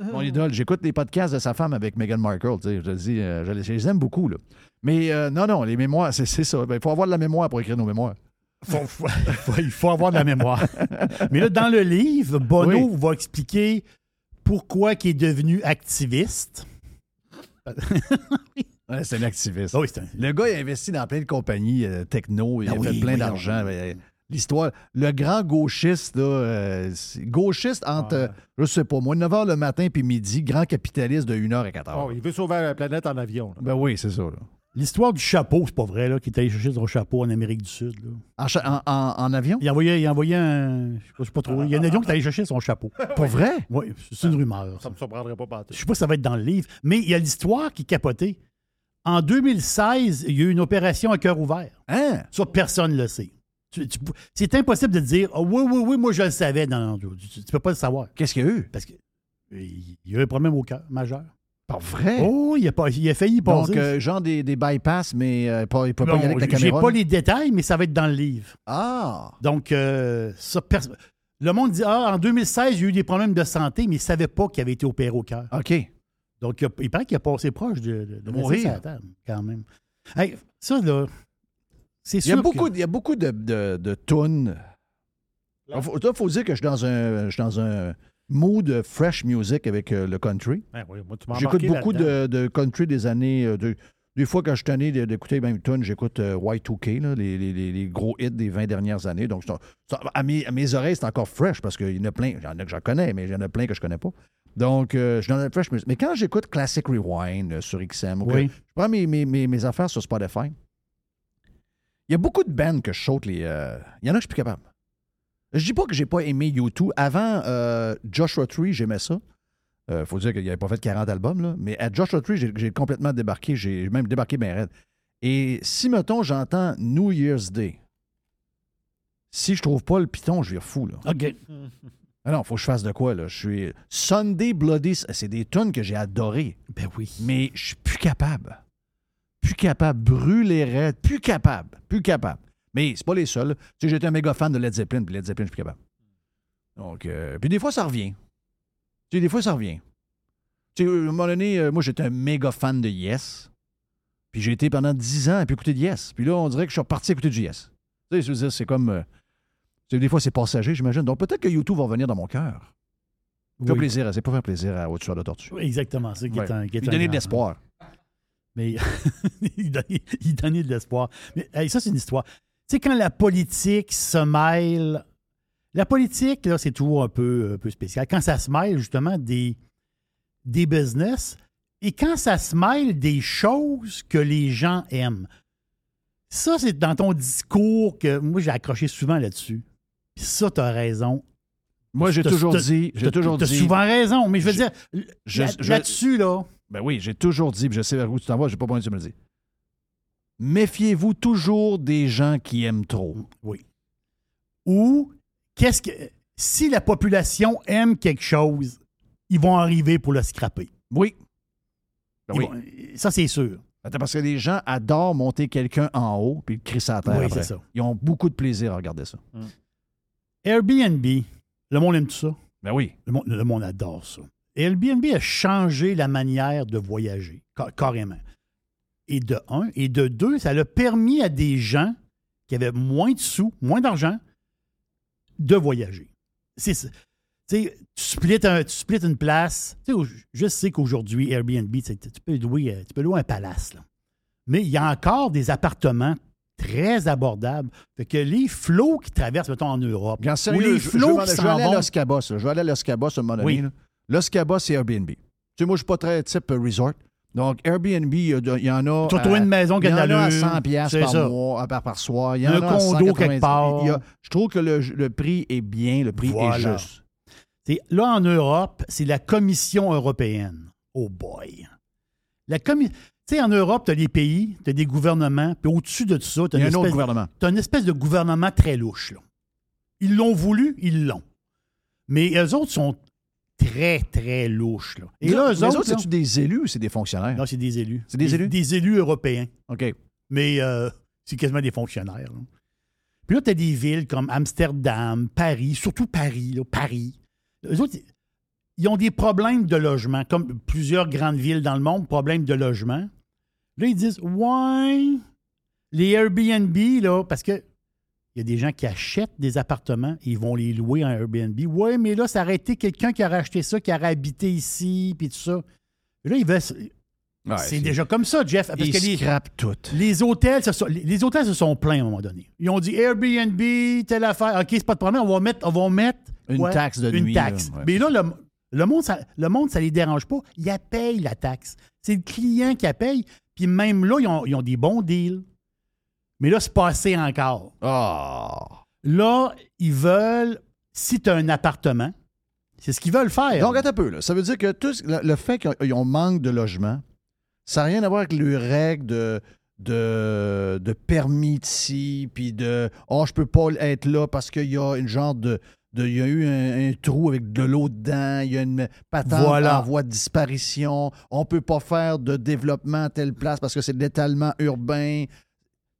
Mon idole. J'écoute les podcasts de sa femme avec Meghan Markle. tu sais, Je dis, euh, je, les- je les aime beaucoup. Là. Mais euh, non, non, les mémoires, c'est c'est ça. Ben, Il faut avoir de la mémoire pour écrire nos mémoires. Faut- faut- faut- il faut avoir de la mémoire. Mais là, dans le livre, Bono Oui. va expliquer pourquoi il est devenu activiste. Ouais, c'est un activiste. Ah oui, un- Le gars, il a investi dans plein de compagnies euh, techno. Il Ah a oui, fait plein d'argent. L'histoire, le grand gauchiste, là, euh, gauchiste entre, Ouais. euh, je sais pas, moi, 9 h le matin puis midi, grand capitaliste de 1 h à 4 h. Oh, il veut sauver la planète en avion. là. Ben oui, c'est ça. Là. L'histoire du chapeau, c'est pas vrai, là, qui est allé chercher son chapeau en Amérique du Sud. là. En, cha- en- en- en avion? Il envoyait, il envoyait un. Je sais pas, pas trop. Il y a un avion qui est allé chercher son chapeau. Pour vrai? Oui, c'est une rumeur. Ça me surprendrait pas partout. Je sais pas si ça va être dans le livre, mais il y a l'histoire qui est capotée. En 2016, il y a eu une opération à cœur ouvert. Hein? Ça, personne ne le sait. Tu- tu- c'est impossible de dire Ah oui, oui, oui, moi je le savais. Non, non, tu, tu- tu peux pas le savoir. Qu'est-ce qu'il y a eu? Parce que il y a eu un problème au cœur majeur. Pas vrai? Oh, il a, pas, il a failli y Donc, passer. euh, genre des, des bypass, mais euh, pas, il peut pas y aller avec la J'ai caméra. pas là? les détails, mais ça va être dans le livre. Ah! Donc, euh, ça, pers- le monde dit Ah, en 2016, il y a eu des problèmes de santé, mais il ne savait pas qu'il avait été opéré au cœur. OK. Donc, il, a- il paraît qu'il a passé proche de, de, de mourir. table, quand même. Hey, ça, là, c'est Il y a sûr. beaucoup, que- il y a beaucoup de, de, de tunes. Il faut dire que je suis dans un, je suis dans un mood fresh music avec euh, le country. Ben oui, J'écoute beaucoup de, de country des années. euh, de- des fois, quand je de- d'écouter même tunes, j'écoute euh, Y2K, là, les, les- les- les gros hits des 20 dernières années. Donc, à, mes, à mes oreilles, c'est encore fresh parce qu'il y en a plein. Il y en a que j'en connais, mais il y en a plein que je connais pas. Donc, je le fresh music. Mais quand j'écoute Classic Rewind sur XM, Oui. je prends mes, mes, mes, mes affaires sur Spotify, il y a beaucoup de bands que je saute les. Il y en a que je suis plus capable. Je dis pas que j'ai pas aimé U2. Avant euh, Joshua Tree, j'aimais ça. Il faut dire qu'il n'avait pas fait 40 albums, là. mais à Joshua Tree, j'ai complètement débarqué. J'ai même débarqué bien raide. Et si, mettons, j'entends New Year's Day, si je trouve pas le piton, je vais fou. Là. OK. Ah non, faut que je fasse de quoi, là? Je suis. Sunday Bloody, c'est des tunes que j'ai adorées. Ben oui. Mais je suis plus capable. Plus capable. Brûler raide. Plus capable. Plus capable. Mais c'est pas les seuls. Tu sais, j'étais un méga fan de Led Zeppelin, puis Led Zeppelin, je suis plus capable. Donc, euh, puis des fois, ça revient. Tu sais, des fois, ça revient. Tu sais, à un moment donné, euh, moi, j'étais un méga fan de Yes. Puis j'ai été pendant 10 ans à plus écouter de Yes. Puis là, on dirait que je suis reparti à écouter du Yes. Tu sais, je veux dire, c'est comme. euh, tu sais, des fois, c'est passager, j'imagine. Donc, peut-être que YouTube va revenir dans mon cœur. Faire Oui. plaisir, c'est pas faire plaisir à Haute-Tueur de Tortue. Oui, Exactement. C'est qui est un- qui est Lui un donner de l'espoir. Mais il donnait, il donnait de l'espoir. Mais hey, ça, c'est une histoire. Tu sais, quand la politique se mêle. La politique, là, c'est toujours un peu, un peu spécial. Quand ça se mêle, justement, des, des business et quand ça se mêle des choses que les gens aiment. Ça, c'est dans ton discours que moi, j'ai accroché souvent là-dessus. Puis ça, tu as raison. Moi, j'ai toujours dit, j'ai toujours dit. souvent raison, mais je veux Je- dire, là-dessus, là, Ben oui, j'ai toujours dit, puis je sais vers où tu t'en vas, j'ai pas besoin de me le dis. Méfiez-vous toujours des gens qui aiment trop. Oui. Ou qu'est-ce que si la population aime quelque chose, ils vont arriver pour le scraper. Oui. Ben oui. vont- ça, c'est sûr. Attends, parce que les gens adorent monter quelqu'un en haut puis le crisser à terre. Oui, c'est ça. Ils ont beaucoup de plaisir à regarder ça. Airbnb, le monde aime tout ça? Ben oui. Le monde, le monde adore ça. Airbnb a changé la manière de voyager, ca- carrément. Et de un. Et de deux, ça a permis à des gens qui avaient moins de sous, moins d'argent, de voyager. C'est. Tu sais, tu splits, un- tu splits une place. Je sais qu'aujourd'hui, Airbnb, tu peux, louer, euh, tu peux louer un palace. là. Mais il y a encore des appartements très abordables. Fait que les flots qui traversent, mettons, en Europe, Bien ou les je, je flots vais, qui je vais aller à Los Cabos. Je vais aller à Los Cabos à un moment donné. Oui. Los Cabos, c'est Airbnb. Tu sais, moi, je suis pas très type resort. Donc, Airbnb, il y en a. Tu trouver une maison qui il y en a à l'allure. 100 piastres C'est par ça. mois, à par, par soir. Il y en a condo 190. quelque part. A- je trouve que le, le prix est bien, le prix Voilà. est juste. C'est- là, en Europe, c'est la Commission européenne. Oh boy. La Tu sais, en Europe, tu as des pays, tu as des gouvernements, puis au-dessus de tout ça, tu as a une, un autre espèce- une de gouvernement très louche. Là. Ils l'ont voulu, ils l'ont. Mais eux autres sont très, très louches. Là. Et là, eux les autres, c'est-tu des élus ou c'est des fonctionnaires? non, c'est des élus. C'est des élus? Des élus européens. OK. Mais euh, c'est quasiment des fonctionnaires. là. Puis là, tu as des villes comme Amsterdam, Paris, surtout Paris, là, Paris. Eux autres, ils ont des problèmes de logement, comme plusieurs grandes villes dans le monde, problèmes de logement. Là, ils disent Ouais, les Airbnb, là, parce que il y a des gens qui achètent des appartements et ils vont les louer en Airbnb. Ouais, mais là, ça aurait été quelqu'un qui aurait acheté ça, qui aurait habité ici, puis tout ça. Et là, ils veulent. Ouais, c'est déjà comme ça, Jeff. Parce Ils que les, scrapent tout. les hôtels, se sont, les- les hôtels se sont plaints à un moment donné. Ils ont dit Airbnb, telle affaire. OK, c'est pas de problème, on va mettre, on va mettre Une ouais, taxe de une nuit, taxe. là, ouais. Mais là, le, le monde, ça, le monde, ça les dérange pas. Ils payent la taxe. C'est le client qui la paye. Puis même là, ils ont, ils ont des bons deals. Mais là, c'est pas assez encore. Ah. Là, ils veulent, si tu as un appartement, c'est ce qu'ils veulent faire. Donc, attends un peu. Là. Ça veut dire que tout, le, le fait qu'ils ont manque de logement, ça n'a rien à voir avec les règles de, de, de permis ici, puis de « Oh, je peux pas être là parce qu'il y a une genre de... de- il y a eu un, un trou avec de l'eau dedans, il y a une patente Voilà. en voie de disparition, on peut pas faire de développement à telle place parce que c'est de l'étalement urbain. »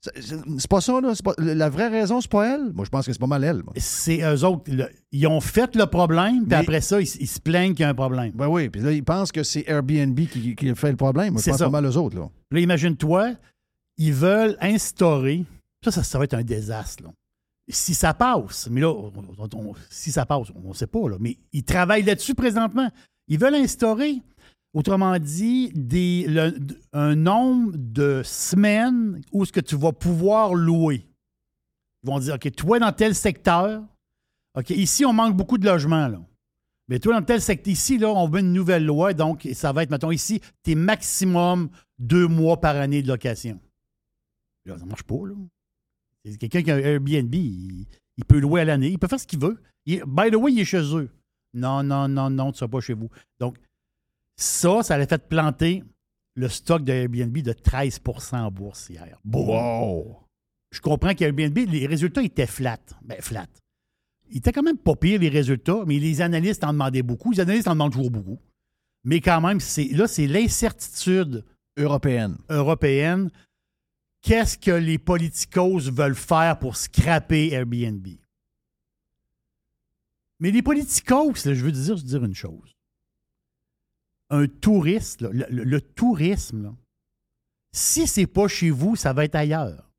C'est- pas ça, là. Pas- la vraie raison, c'est pas elle? Moi, je pense que c'est pas mal elle. C'est eux autres. le- ils ont fait le problème, puis après ça, ils, ils se plaignent qu'il y a un problème. Ben oui, puis là, ils pensent que c'est Airbnb qui, qui fait le problème. Moi, je pense ça. pas mal aux autres, là. Là, imagine-toi, ils veulent instaurer. Ça, ça, ça va être un désastre. là. Si ça passe, mais là, on- on- on- si ça passe, on ne sait pas, là, mais ils travaillent là-dessus présentement. Ils veulent instaurer, autrement dit, des, un nombre de semaines où ce que tu vas pouvoir louer. Ils vont dire, OK, toi, dans tel secteur, OK, ici, on manque beaucoup de logements, là. Mais toi, dans tel secteur, ici, là, on veut une nouvelle loi, donc ça va être, mettons, ici, t'es maximum deux mois par année de location. Là, ça marche pas, là. Quelqu'un qui a un Airbnb, il, il peut louer à l'année, il peut faire ce qu'il veut. Il- by the way, il est chez eux. Non, non, non, non, tu ne seras pas chez vous. Donc, ça, ça a fait planter le stock de Airbnb de 13% en bourse hier. Boum. Je comprends qu'Airbnb, les résultats étaient flat. Ben, flat. Ils étaient quand même pas pires, les résultats, mais les analystes en demandaient beaucoup. Les analystes en demandent toujours beaucoup. Mais quand même, c'est, là, c'est l'incertitude Européenne. européenne. Qu'est-ce que les politicos veulent faire pour scraper Airbnb? Mais les politicos, là, je veux dire, je veux dire une chose. Un touriste, là, le, le- le tourisme, là, si c'est pas chez vous, ça va être ailleurs.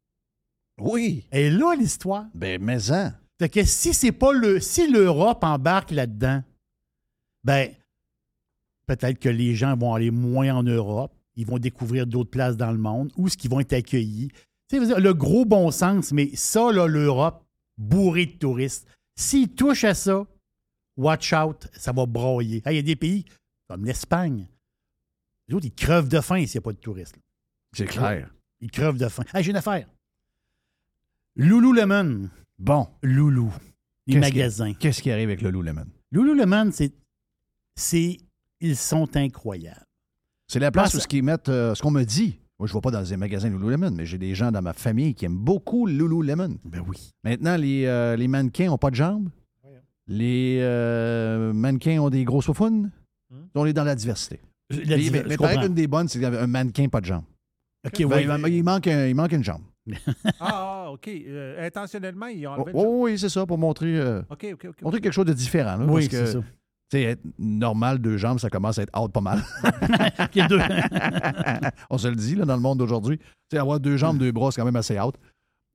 Oui. Et là, l'histoire. Ben, mais en. Fait que si c'est pas le. Si l'Europe embarque là-dedans, ben peut-être que les gens vont aller moins en Europe, ils vont découvrir d'autres places dans le monde, où ce qu'ils vont être accueillis. Dire, le gros bon sens, mais ça, là, l'Europe, bourrée de touristes. S'ils touchent à ça, watch out, ça va broyer. Hey, Il y a des pays comme l'Espagne. Les autres, ils crevent de faim s'il n'y a pas de touristes. C'est clair. Ils crevent de faim. Hey, j'ai une affaire. Lululemon. Bon. Loulou. Les Qu'est-ce qui- magasins. Qu'est-ce qui arrive avec le Lululemon? Lululemon, c'est. c'est ils sont incroyables. C'est la place où ce qu'ils mettent, euh, ce qu'on me dit. Moi, je ne vais pas dans des magasins Lululemon, mais j'ai des gens dans ma famille qui aiment beaucoup Lululemon. Ben oui. Maintenant, les, euh, les mannequins n'ont pas de jambes. Les euh, mannequins ont des grosses faufounes. On est dans la diversité. La Mais- mais comprends. une des bonnes, c'est qu'il y avait un mannequin pas de jambes. OK, Ben, oui. il, il manque un- il manque une jambe. Ah, ah, OK. Euh, intentionnellement, ils ont Oh, enlevé une oh, oui, c'est ça, pour montrer, euh, montrer quelque chose de différent. là, Oui, parce que, c'est ça. tu sais, être normal, deux jambes, ça commence à être out pas mal. Il On se le dit, là, dans le monde d'aujourd'hui. Tu sais, avoir deux jambes, deux bras, c'est quand même assez out.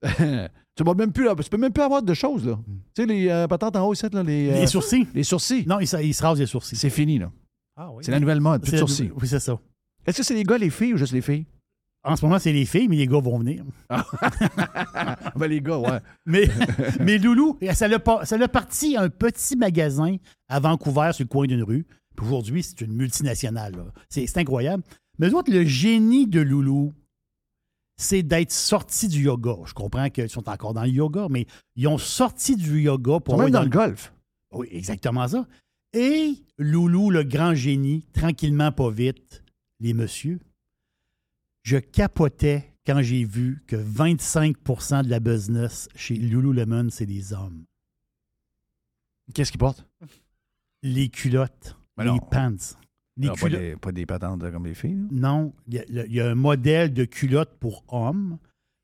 tu ne même plus, tu peux même plus avoir de choses, là. Tu sais, les euh, patentes en haut, ici, là, les, euh, Les sourcils. les sourcils. Non, ils, se- ils se rasent les sourcils. C'est fini, là. Ah oui. C'est la nouvelle mode, plus de C'est- sourcils. Oui, c'est ça. Est-ce que c'est les gars, les filles ou juste les filles? En ce moment, c'est les filles, mais les gars vont venir. ben, les gars, ouais. Mais, mais Loulou, ça l'a pas- ça l'a parti un petit magasin à Vancouver sur le coin d'une rue. Puis aujourd'hui, c'est une multinationale. C'est incroyable. Mais autres, le génie de Loulou, c'est d'être sorti du yoga. Je comprends qu'ils sont encore dans le yoga, mais ils ont sorti du yoga Ils pour sont même dans le golf. Oui, exactement ça. Et Loulou, le grand génie, tranquillement, pas vite, les messieurs, je capotais quand j'ai vu que 25% de la business chez Lululemon, c'est des hommes. Qu'est-ce qu'ils portent? Les culottes, Mais les non. pants. Les Non, pas, culottes- des, pas des patentes comme les filles. Non, il y, a- il y a un modèle de culotte pour hommes,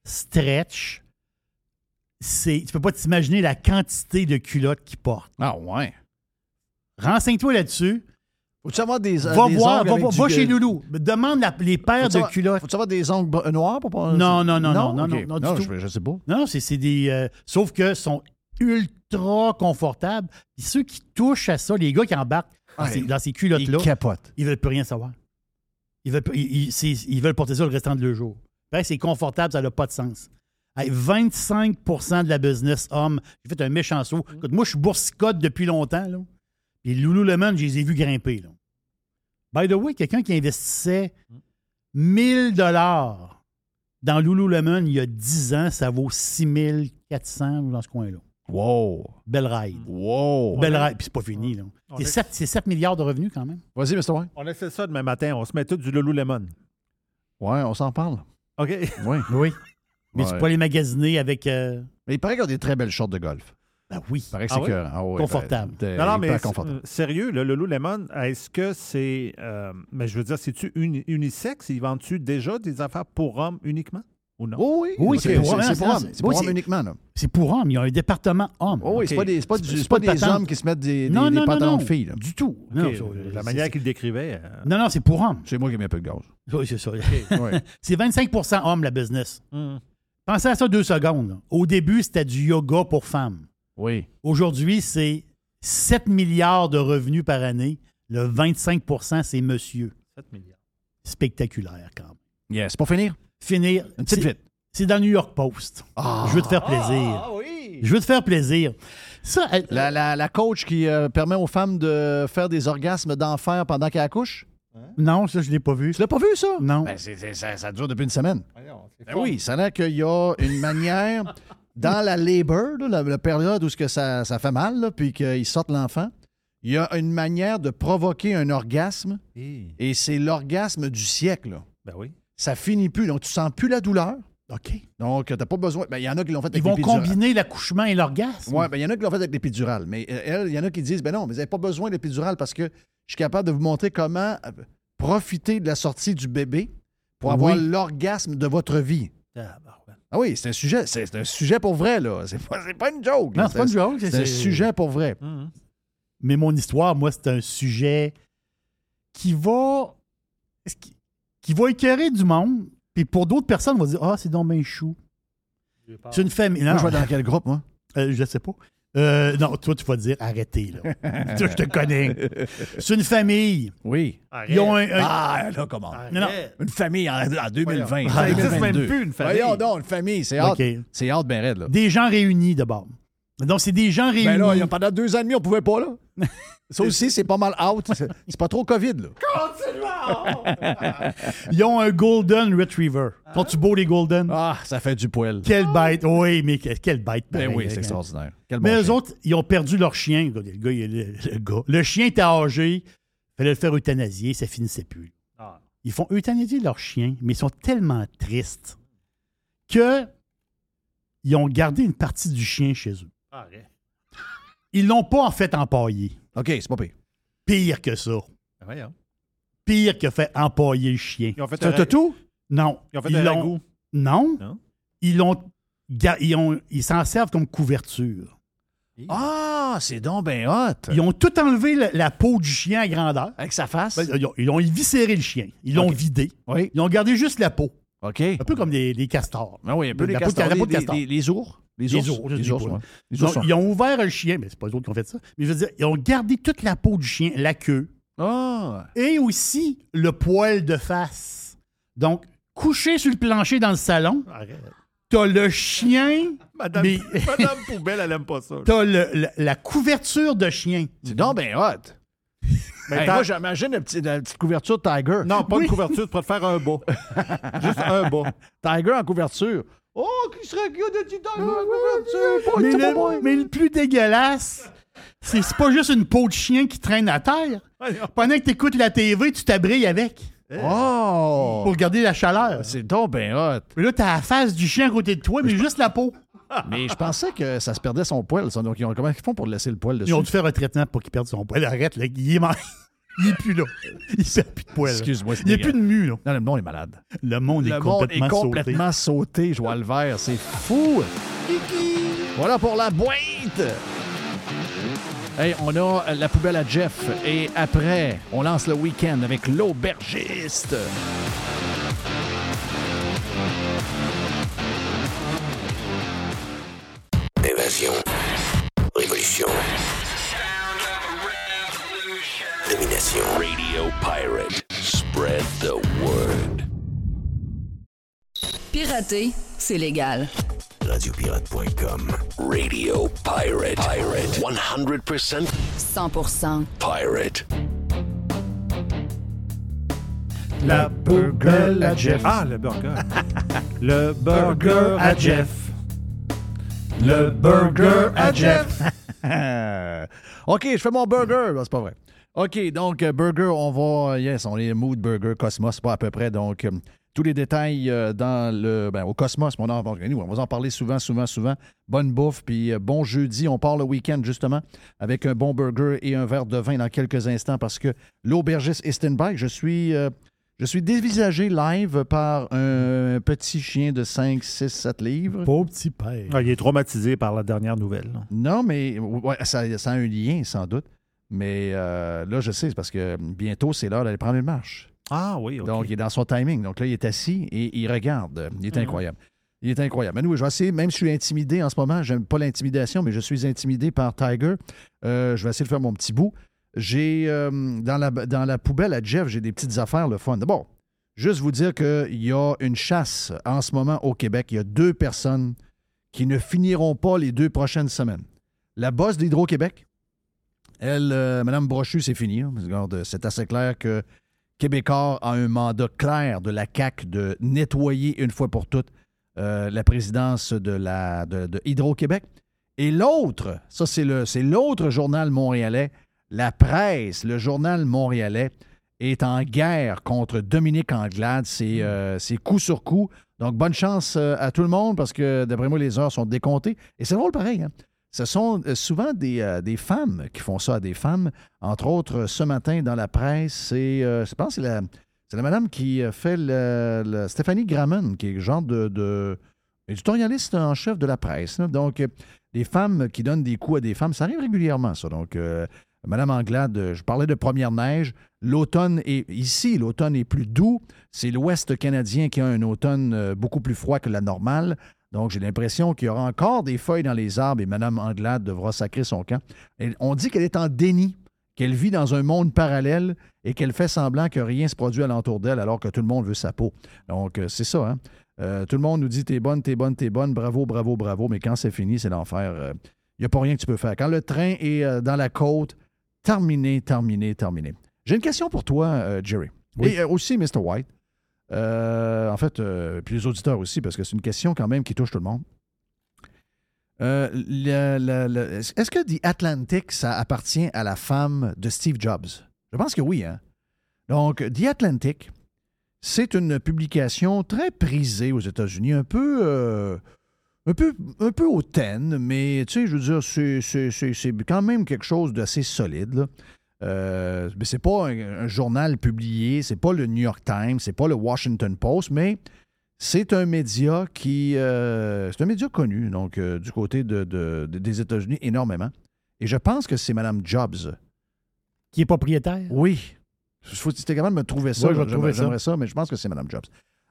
stretch. C'est, tu peux pas t'imaginer la quantité de culottes qu'ils portent. Ah ouais. Renseigne-toi là-dessus. Faut-tu avoir des, euh, Va des voir, ongles va, chez Loulou. Demande la- les paires de culottes. Faut-tu avoir des ongles noirs pour pas... Non, non, non, non, non, non, non, tout. je, je sais pas. Non, non, c'est, c'est des. euh, sauf que sont ultra confortables. Puis ceux qui touchent à ça, les gars qui embarquent dans, ces, dans ces culottes-là, Ils capotent. ils veulent plus rien savoir. Ils veulent, plus- ils, ils- c'est- ils veulent porter ça le restant de leur jour. Ben, c'est confortable, ça n'a pas de sens. Hey, 25% de la business homme. J'ai fait un méchant saut. Écoute, moi, je suis boursicote depuis longtemps. Là. Puis Lululemon, je les ai vus grimper. Là. By the way, quelqu'un qui investissait 1000 dollars dans Lululemon il y a 10 ans, ça vaut 6400 dans ce coin-là. Wow. Belle ride. Wow. Belle ride. Puis c'est pas fini. Là. C'est est- 7, c'est 7 milliards de revenus quand même. Vas-y, Mr. Wayne. On essaie ça demain matin. On se met tout du Lululemon. Ouais, on s'en parle. OK. Oui. Oui. Mais tu peux aller magasiner avec. euh, Mais il paraît qu'ils ont des très belles shorts de golf. Ben oui. Il paraît que Ah c'est oui? que- ah ouais, Confortable. ben, Non, mais confortable. euh, sérieux, le Lululemon, est-ce que c'est. euh, mais je veux dire, c'est-tu uni- unisexe? Ils vendent-tu déjà des affaires pour hommes uniquement? Ou non? Oh oui, Oui, c'est pour hommes. C'est pour hommes. c'est- C'est pour oui, hommes c'est- uniquement. Là. C'est pour hommes. Il y a un département homme. Oh oui, c'est pas des, c'est pas, des hommes qui se mettent des, des, non, des non, non, pantalons non. de filles. là. Du tout. La c'est- manière qu'il le décrivait. euh, Non, non, c'est pour hommes. C'est moi qui mets un peu de gaz. Oui, c'est ça. C'est 25% hommes, la business. hum. Pensez à ça deux secondes. Au début, c'était du yoga pour femmes. Oui. Aujourd'hui, c'est 7 milliards de revenus par année. Le 25% c'est monsieur. 7 milliards. Spectaculaire, quand même. Yes. Pour finir, Finir. une petite c'est- vite. C'est dans le New York Post. Ah. Je veux te faire plaisir. oui! Je veux te faire plaisir. Ça, elle- La, la, la coach qui euh, permet aux femmes de faire des orgasmes d'enfer pendant qu'elles accouchent? non, ça, je ne l'ai pas vu. Tu l'as pas vu, ça? Non. Ben, ça, ça dure depuis une semaine. Ben oui, ça a l'air qu'il y a une manière, dans la labor, là, la, la période où que ça, ça fait mal, là, puis qu'ils sortent l'enfant, il y a une manière de provoquer un orgasme, Eh, et c'est l'orgasme du siècle. là. Ben oui. Ça finit plus, donc tu sens plus la douleur. OK. Donc, tu n'as pas besoin. Ben, Il y en a qui l'ont fait avec Ils vont combiner l'accouchement et l'orgasme. Oui, ben, il y en a qui l'ont fait avec l'épidurale. Mais euh, elle, il y en a qui disent, ben non, mais vous n'avez pas besoin de l'épidurale parce que je suis capable de vous montrer comment euh, profiter de la sortie du bébé pour avoir Oui. l'orgasme de votre vie. Ah, ouais. Ah oui, c'est un sujet, c'est c'est un sujet pour vrai, là. C'est pas, c'est pas une joke. Non, c'est pas une joke. C'est un sujet pour vrai. Hum. Mais mon histoire, moi, c'est un sujet qui va. qui, qui va écœurer du monde. Puis pour d'autres personnes, on va dire Ah, c'est donc bien chou. C'est une famille. Non, je vais dans quel groupe, moi? euh, je sais pas. Euh, non, toi, tu vas dire arrêtez, là. Toi, je te connais. C'est une famille. Oui. Ils ont un. un- Ah, là, comment? non, non. Une famille en, en 2020. Ça en existe même 2022. plus, une famille. Voyons donc, une famille, c'est hâte. OK. C'est hâte, ben raide, là. Des gens réunis d'abord. Donc, c'est des gens réunis. Ben là, il y a- pendant deux ans et demi, on pouvait pas, là. Ça aussi, c'est pas mal out. C'est pas trop COVID, là. Ils ont un Golden Retriever. Sont-tu beaux, les Golden? Ah, ça fait du poil. Quelle bête. Oui, mais que- quelle bête. Ben pareil, oui, hein. c'est extraordinaire. Quel Mais bon eux chien. autres, ils ont perdu leur chien. Le gars, il- le, le gars. Le chien était âgé. Il fallait le faire euthanasier. Ça finissait plus. Ah. Ils font euthanasier leur chien, mais ils sont tellement tristes que ils ont gardé une partie du chien chez eux. Ils l'ont pas en fait empaillé. OK, c'est pas pire. Pire que ça. Ben voyons. Pire que fait empailler le chien. Ils ont fait un? Non. Ils ont fait Ils un l'ont- ragoût. Non. Non? Ils l'ont. ga- Ils ont- ils s'en servent comme couverture. Ah, c'est donc ben hot. Ils ont tout enlevé la, la peau du chien à grandeur. Avec sa face? Ben, ils, ont, ils ont éviscéré le chien. Ils l'ont vidé. oui. Ils ont gardé juste la peau. OK. Un peu comme des, des castors. Ah oui, un peu La les peau de- castors. la peau de les- castor. les- Les ours. Les Les ours. Les ouais. Les Ils ont, ours sont- ils ont ouvert le chien, mais c'est pas eux autres qui ont fait ça. Mais je veux dire, ils ont gardé toute la peau du chien, la queue, Ah! et aussi le poil de face. Donc, couché sur le plancher dans le salon, t'as le chien, Madame, mais Madame Poubelle, elle aime pas ça. t'as le- la, la couverture de chien. C'est donc ben hot. Mais Hey, moi, j'imagine la petite, la petite couverture de Tiger. Non, pas Oui. une couverture, tu pourrais te faire un bas. Juste un bas. Tiger en couverture. Oh, qui serait cute de? Pas Mais le, plus dégueulasse, c'est c'est pas juste une peau de chien qui traîne à terre. Pendant que tu écoutes la TV, tu t'abriles avec Oh! pour garder la chaleur. C'est donc ben hot. Mais là, t'as la face du chien à côté de toi, mais juste la peau. Mais je pensais que ça se perdait son poil, ça. Donc, ils ont- comment ils font pour laisser le poil dessus? Ils ont dû faire un traitement pour qu'il perde son poil. Arrête, là. Il est, mar- il est plus là. Il fait plus de poil. Excuse-moi, Il n'y a plus de mu, là. Non, le monde est malade. Le monde est monde complètement, est complètement sauté, je vois le vert. C'est fou. Voilà pour la boîte. Hey, on a la poubelle à Jeff. Et après, on lance le week-end avec l'aubergiste. Évasion. Révolution. Domination. Radio Pirate. Spread the word. Pirater, c'est légal. Radiopirate.com. Radio Pirate. Pirate. 100% 100% pirate. La burger à Jeff. Ah, le burger. le burger à Jeff. Le burger à Jeff. OK, je fais mon burger. Ben, c'est pas vrai. OK, donc, euh, burger, on va. Yes, on est mood burger Cosmos, pas à peu près. Donc, euh, tous les détails euh, dans le. Ben, au Cosmos, on, en, nous, on va en parler souvent, souvent, souvent. Bonne bouffe, puis euh, bon jeudi. On part le week-end, justement, avec un bon burger et un verre de vin dans quelques instants parce que l'aubergiste est stand-by. Je suis. euh, je suis dévisagé live par un petit chien de 5, 6, 7 livres. Pauvre petit père. Ah, il est traumatisé par la dernière nouvelle. Non, mais ouais, ça, ça a un lien, sans doute. Mais euh, là, je sais, c'est parce que bientôt, c'est l'heure d'aller prendre une marche. Ah oui, OK. Donc, il est dans son timing. Donc là, il est assis et il regarde. Il est Mhm. incroyable. Il est incroyable. Mais nous, je vais essayer, même si je suis intimidé en ce moment, j'aime pas l'intimidation, mais je suis intimidé par Tiger. Euh, je vais essayer de faire mon petit bout. J'ai euh, dans, la, dans la poubelle à Jeff, j'ai des petites affaires, le fun. Bon, juste vous dire qu'il y a une chasse en ce moment au Québec. Il y a deux personnes qui ne finiront pas les deux prochaines semaines. La boss d'Hydro-Québec, elle, euh, Mme Brochu, c'est fini. hein. Regarde, C'est assez clair que Québécois a un mandat clair de la CAQ de nettoyer une fois pour toutes euh, la présidence de, la, de, de Hydro-Québec. Et l'autre, ça c'est le, c'est l'autre journal montréalais, la presse, le journal montréalais, est en guerre contre Dominique Anglade. C'est, euh, c'est coup sur coup. Donc, bonne chance euh, à tout le monde parce que, d'après moi, les heures sont décomptées. Et c'est drôle pareil. hein. Ce sont euh, souvent des, euh, des femmes qui font ça à des femmes. Entre autres, ce matin, dans la presse, c'est, euh, je pense c'est la, la madame qui fait le, Stéphanie Gramman, qui est le genre de, éditorialiste en chef de la presse. Donc, des femmes qui donnent des coups à des femmes, ça arrive régulièrement, ça. Donc, euh, Madame Anglade, je parlais de première neige. L'automne est ici, l'automne est plus doux. C'est l'Ouest canadien qui a un automne beaucoup plus froid que la normale. Donc, j'ai l'impression qu'il y aura encore des feuilles dans les arbres et Mme Anglade devra sacrer son camp. Et on dit qu'elle est en déni, qu'elle vit dans un monde parallèle et qu'elle fait semblant que rien se produit alentour d'elle alors que tout le monde veut sa peau. Donc, euh, c'est ça, hein? Euh, tout le monde nous dit t'es bonne, t'es bonne, t'es bonne, bravo, bravo, bravo, mais quand c'est fini, c'est l'enfer. Il n'y a pas rien que tu peux faire. Quand le train est euh, dans la côte, terminé, terminé, terminé. J'ai une question pour toi, euh, Jerry. Oui. Et euh, aussi, Mr. White. Euh, en fait, euh, puis les auditeurs aussi, parce que c'est une question quand même qui touche tout le monde. Euh, Est-ce que The Atlantic, ça appartient à la femme de Steve Jobs? Je pense que oui, hein? Donc, The Atlantic, c'est une publication très prisée aux États-Unis, un peu, hautaine, mais tu sais, je veux dire, c'est- quand même quelque chose d'assez solide. Euh, mais c'est pas un, un journal publié, c'est pas le New York Times, c'est pas le Washington Post, mais c'est un média qui, euh, c'est un média connu, donc euh, du côté de, de- de- des États-Unis énormément. Et je pense que c'est Mme Jobs. Qui est propriétaire? Oui. Il faut capable de me trouver ça. Oui, je vais trouver ça. Ça, mais je pense que c'est Mme Jobs.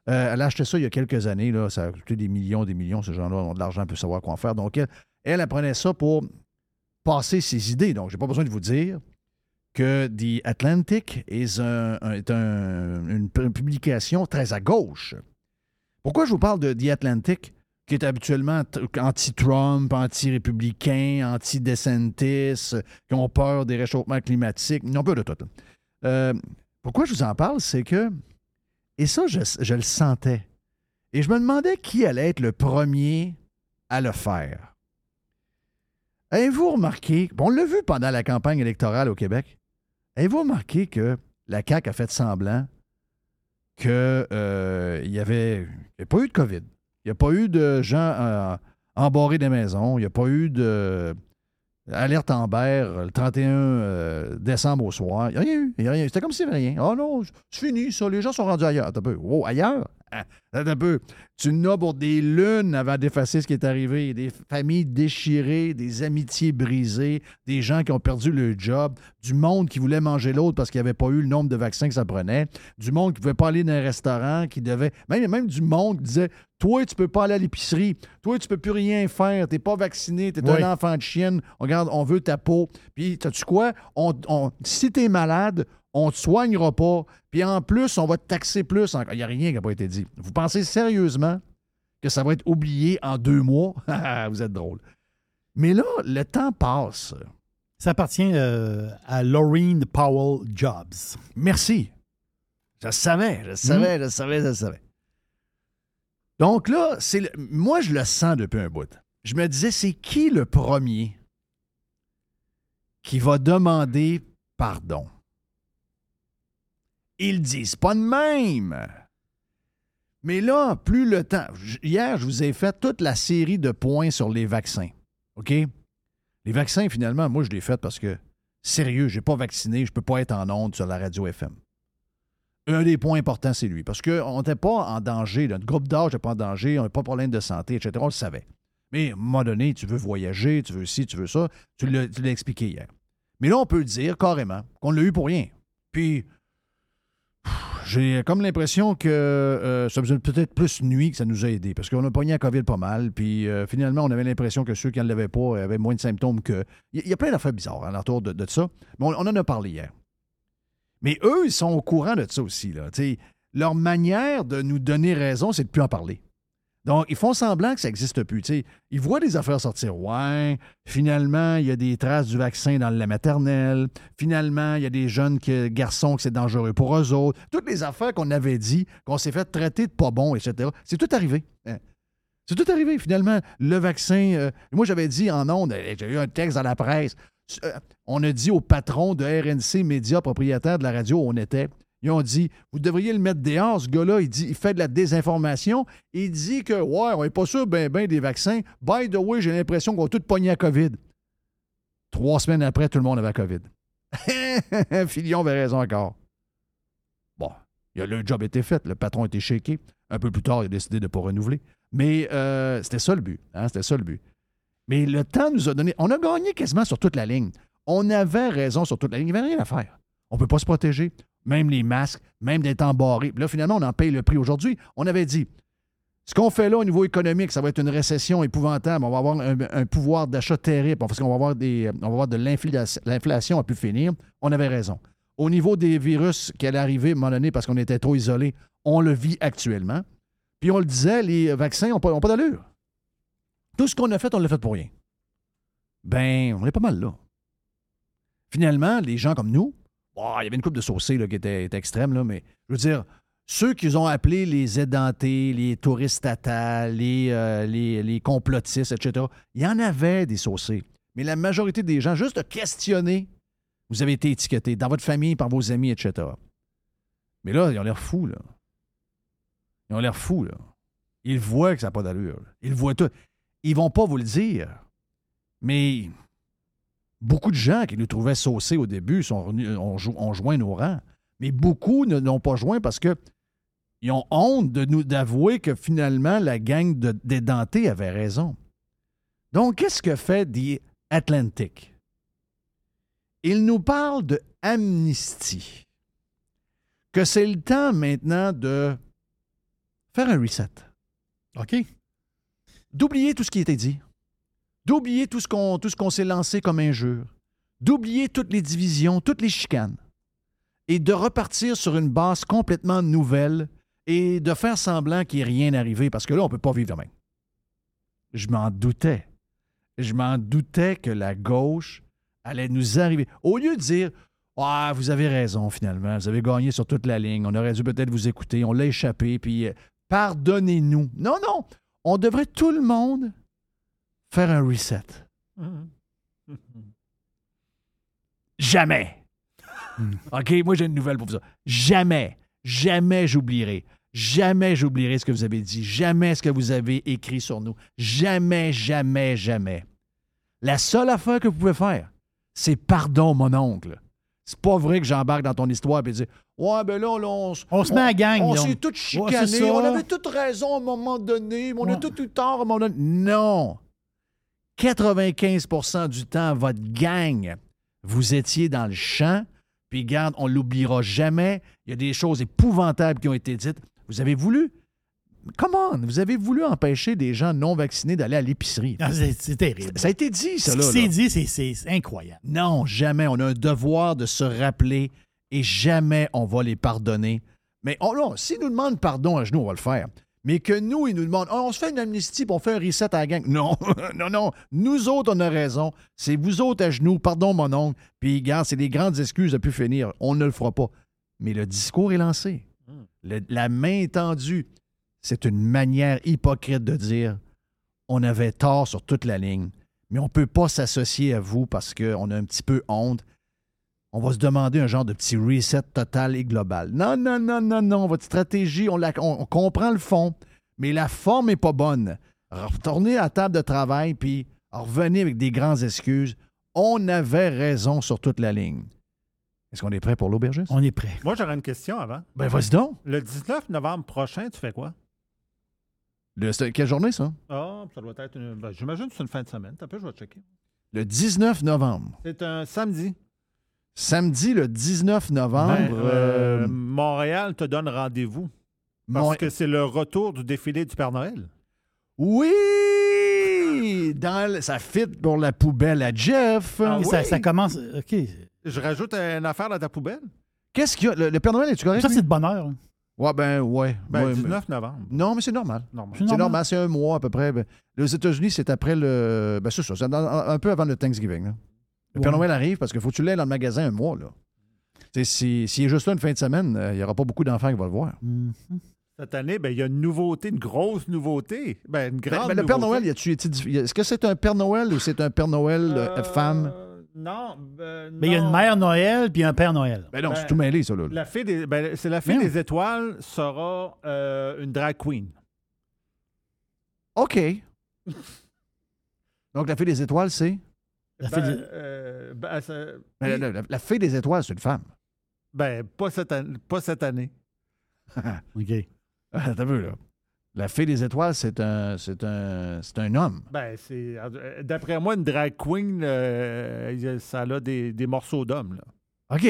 Euh, elle a acheté ça il y a quelques années. Là, ça a coûté des millions, des millions. Ces gens-là ont de l'argent, peuvent savoir quoi en faire. Donc, elle, elle, elle prenait ça pour passer ses idées. Donc, j'ai pas besoin de vous dire que The Atlantic est un- une, publication très à gauche. Pourquoi je vous parle de The Atlantic? qui est habituellement anti-Trump, anti-républicain, anti-DeSantis, qui ont peur des réchauffements climatiques. Ils ont peur de tout. là. Euh, pourquoi je vous en parle, c'est que, et ça, je, je le sentais. Et je me demandais qui allait être le premier à le faire. Avez-vous remarqué, on l'a vu pendant la campagne électorale au Québec, avez-vous remarqué que la CAQ a fait semblant qu'il n'y avait, y pas eu de COVID? Il n'y a pas eu de gens euh, embarrés des maisons. Il n'y a pas eu de alerte Amber le 31 euh, décembre au soir. Il n'y a rien eu. C'était comme s'il n'y avait rien. Oh non, c'est fini, ça. Les gens sont rendus ailleurs. Oh, ailleurs? Ah, un peu. Tu n'as pour des lunes avant d'effacer ce qui est arrivé. Des familles déchirées, des amitiés brisées, des gens qui ont perdu leur job, du monde qui voulait manger l'autre parce qu'il n'y avait pas eu le nombre de vaccins que ça prenait, du monde qui ne pouvait pas aller dans un restaurant, qui devait. Même, même du monde qui disait Toi, tu peux pas aller à l'épicerie. Toi, tu peux plus rien faire. Tu n'es pas vacciné. Tu es Oui. un enfant de chienne. Regarde, on veut ta peau. Puis, sais-tu quoi? On, on- si tu es malade, on ne te soignera pas. Puis en plus, on va te taxer plus. encore. Il n'y a rien qui n'a pas été dit. Vous pensez sérieusement que ça va être oublié en deux mois? Vous êtes drôle. Mais là, le temps passe. Ça appartient euh, à Laureen Powell Jobs. Merci. Je le savais, je le savais, je le savais, je savais. Donc là, c'est le- moi, je le sens depuis un bout. Je me disais, c'est qui le premier qui va demander pardon? Ils disent pas de même. Mais là, plus le temps. Hier, je vous ai fait toute la série de points sur les vaccins. OK? Les vaccins, finalement, moi, je l'ai fait parce que, sérieux, je n'ai pas vacciné, je ne peux pas être en onde sur la radio FM. Un des points importants, c'est lui. Parce qu'on n'était pas en danger. Notre groupe d'âge n'est pas en danger, on n'a pas de problème de santé, etc. On le savait. Mais à un moment donné, tu veux voyager, tu veux ci, tu veux ça. Tu l'as expliqué hier. Mais là, on peut dire carrément qu'on l'a eu pour rien. Puis, j'ai comme l'impression que euh, ça faisait peut-être plus nuit que ça nous a aidé. Parce qu'on a pogné la COVID pas mal. Puis, euh, finalement, on avait l'impression que ceux qui ne l'avaient pas avaient moins de symptômes que. Il y, a plein d'affaires bizarres à autour de, de ça. Mais on, en a parlé hier. Mais eux, ils sont au courant de ça aussi. Leur manière de nous donner raison, c'est de plus en parler. Donc, ils font semblant que ça n'existe plus. Tu sais, ils voient des affaires sortir. Ouais, finalement, il y a des traces du vaccin dans la maternelle. Finalement, il y a des jeunes garçons que c'est dangereux pour eux autres. Toutes les affaires qu'on avait dit, qu'on s'est fait traiter de pas bon, etc. C'est tout arrivé. Hein. C'est tout arrivé, finalement. Le vaccin. euh, moi, j'avais dit en ondes, euh, j'ai eu un texte dans la presse. euh, on a dit au patron de RNC Média, propriétaire de la radio où on était, ils ont dit Vous devriez le mettre dehors, ce gars-là. Il, dit, il fait de la désinformation. Il dit que, ouais, on n'est pas sûr ben, ben des vaccins. By the way, j'ai l'impression qu'on a tout pogné à COVID. Trois semaines après, tout le monde avait COVID. Filion avait raison encore. Bon, le job était fait. Le patron était shaké. Un peu plus tard, il a décidé de ne pas renouveler. Mais euh, c'était ça le but. hein, c'était ça le but. Mais le temps nous a donné. On a gagné quasiment sur toute la ligne. On avait raison sur toute la ligne. Il n'y avait rien à faire. On ne peut pas se protéger. Même les masques, même d'être embarrés. Puis là, finalement, on en paye le prix aujourd'hui. On avait dit ce qu'on fait là au niveau économique, ça va être une récession épouvantable. On va avoir un, pouvoir d'achat terrible parce qu'on va avoir, de l'inflation à plus finir. On avait raison. Au niveau des virus qui allaient arriver à un moment donné parce qu'on était trop isolés, on le vit actuellement. Puis on le disait, les vaccins n'ont pas, pas d'allure. Tout ce qu'on a fait, on l'a fait pour rien. Ben, on est pas mal là. Finalement, les gens comme nous, bon, il y avait une coupe de saucés là, qui était, extrême, mais je veux dire, ceux qu'ils ont appelés les édentés, les touristes tata, les, euh, les, complotistes, etc., il y en avait des saucés. Mais la majorité des gens, juste de questionner, vous avez été étiquetés dans votre famille, par vos amis, etc. Mais là, ils ont l'air fous, là. Ils ont l'air fous, là. Ils voient que ça n'a pas d'allure. Ils voient tout. Ils vont pas vous le dire. Mais beaucoup de gens qui nous trouvaient saucés au début sont venus- ont, jo- ont joint nos rangs. Mais beaucoup ne l'ont pas joint parce que ils ont honte de nous d'avouer que finalement la gang de- d'édentés avait raison. Donc, qu'est-ce que fait The Atlantic? Il nous parle de amnistie. Que c'est le temps maintenant de faire un reset. OK? D'oublier tout ce qui était dit. D'oublier tout ce qu'on s'est lancé comme injure. D'oublier toutes les divisions, toutes les chicanes. Et de repartir sur une base complètement nouvelle et de faire semblant qu'il n'y ait rien arrivé parce que là, on ne peut pas vivre de même. Je m'en doutais. Je m'en doutais que la gauche allait nous arriver. Au lieu de dire Ah, vous avez raison, finalement, vous avez gagné sur toute la ligne, on aurait dû peut-être vous écouter, on l'a échappé, puis euh, pardonnez-nous. Non, non, on devrait tout le monde faire un reset. Jamais. OK, moi j'ai une nouvelle pour vous. Jamais, jamais j'oublierai. Jamais j'oublierai ce que vous avez dit. Jamais ce que vous avez écrit sur nous. Jamais, jamais, jamais. La seule affaire que vous pouvez faire, c'est pardon, mon oncle. C'est pas vrai que j'embarque dans ton histoire et dire Ouais, ben là, là, on, On se met à gang, On s'est tous chicanés. on avait toutes raison à un moment donné, mais on a tout eu tort à un moment donné. Non. 95% du temps, votre gang, vous étiez dans le champ, puis garde, on l'oubliera jamais. Il y a des choses épouvantables qui ont été dites. Vous avez voulu. Come on, vous avez voulu empêcher des gens non vaccinés d'aller à l'épicerie. Ah, c'est terrible. Ça a été dit, ça, Ce là. qui s'est là. dit, c'est- incroyable. Non, jamais. On a un devoir de se rappeler et jamais on va les pardonner. Mais oh non, s'ils nous demandent pardon à genoux, on va le faire. Mais que nous, ils nous demandent, Ah, on se fait une amnistie puis on fait un reset à la gang. Non, non, non. Nous autres, on a raison. C'est vous autres à genoux. Pardon, mon oncle. Puis, regarde, c'est des grandes excuses de plus finir. On ne le fera pas. Mais le discours est lancé. Le- la main tendue. C'est une manière hypocrite de dire on avait tort sur toute la ligne, mais on ne peut pas s'associer à vous parce qu'on a un petit peu honte. On va se demander un genre de petit reset total et global. Non, non, non, non, non. Votre stratégie, on, la- on- on comprend le fond, mais la forme n'est pas bonne. Retournez à la table de travail, puis revenez avec des grandes excuses. On avait raison sur toute la ligne. Est-ce qu'on est prêt pour l'aubergiste? On est prêt. Moi, j'aurais une question avant. Ben, vas-y donc. Le 19 novembre prochain, tu fais quoi? Le- quelle journée, ça? Ah, ça doit être une. ben, J'imagine que c'est une fin de semaine. T'as peu, je vais checker. Le 19 novembre. C'est un samedi. Samedi, le 19 novembre. Ben, euh, euh, Montréal te donne rendez-vous. Parce Mon- que c'est le retour du défilé du Père Noël. Oui! Dans le- ça fit pour la poubelle à Jeff. Ah ça, oui? ça commence. OK. Je rajoute une affaire dans ta poubelle. Qu'est-ce qu'il y a? Le, le Père Noël, est-tu correct? Ça, c'est de bonheur. hein. Ouais, ben, ouais. Ben, Ouais, 19 novembre. mais- Non, mais c'est normal. C'est normal, c'est un mois à peu près. Ben, les États-Unis, c'est après le. Ben, c'est ça, c'est un peu avant le Thanksgiving. là. Le Père. Noël arrive parce qu'il faut que tu l'aies dans le magasin un mois. là. Sais, si- S'il est juste là une fin de semaine, euh, il n'y aura pas beaucoup d'enfants qui vont le voir. Mhm. Cette année, ben, il y a une nouveauté, une grosse nouveauté. Ben, une Ben, grande ben, le Père nouveauté. Noël, Est-ce que c'est un Père Noël ou c'est un Père Noël euh, Euh, femme? Non. ben, Mais il y a une mère Noël puis un père Noël. Ben non, ben, c'est tout mêlé, ça. Là. La fée des, ben, c'est la non. des étoiles sera euh, une drag queen. OK. Donc, la fée des étoiles, c'est? La Ben, fille de- euh, ben, ça- Ben, la, la- la fée des étoiles, c'est une femme. ben, pas cette, an- pas cette année. OK. Ah, T'as vu, là. La fée des étoiles, c'est un, c'est un, c'est un homme. Ben, c'est. euh, D'après moi, une drag queen, euh, ça a des, des morceaux d'hommes, là. OK.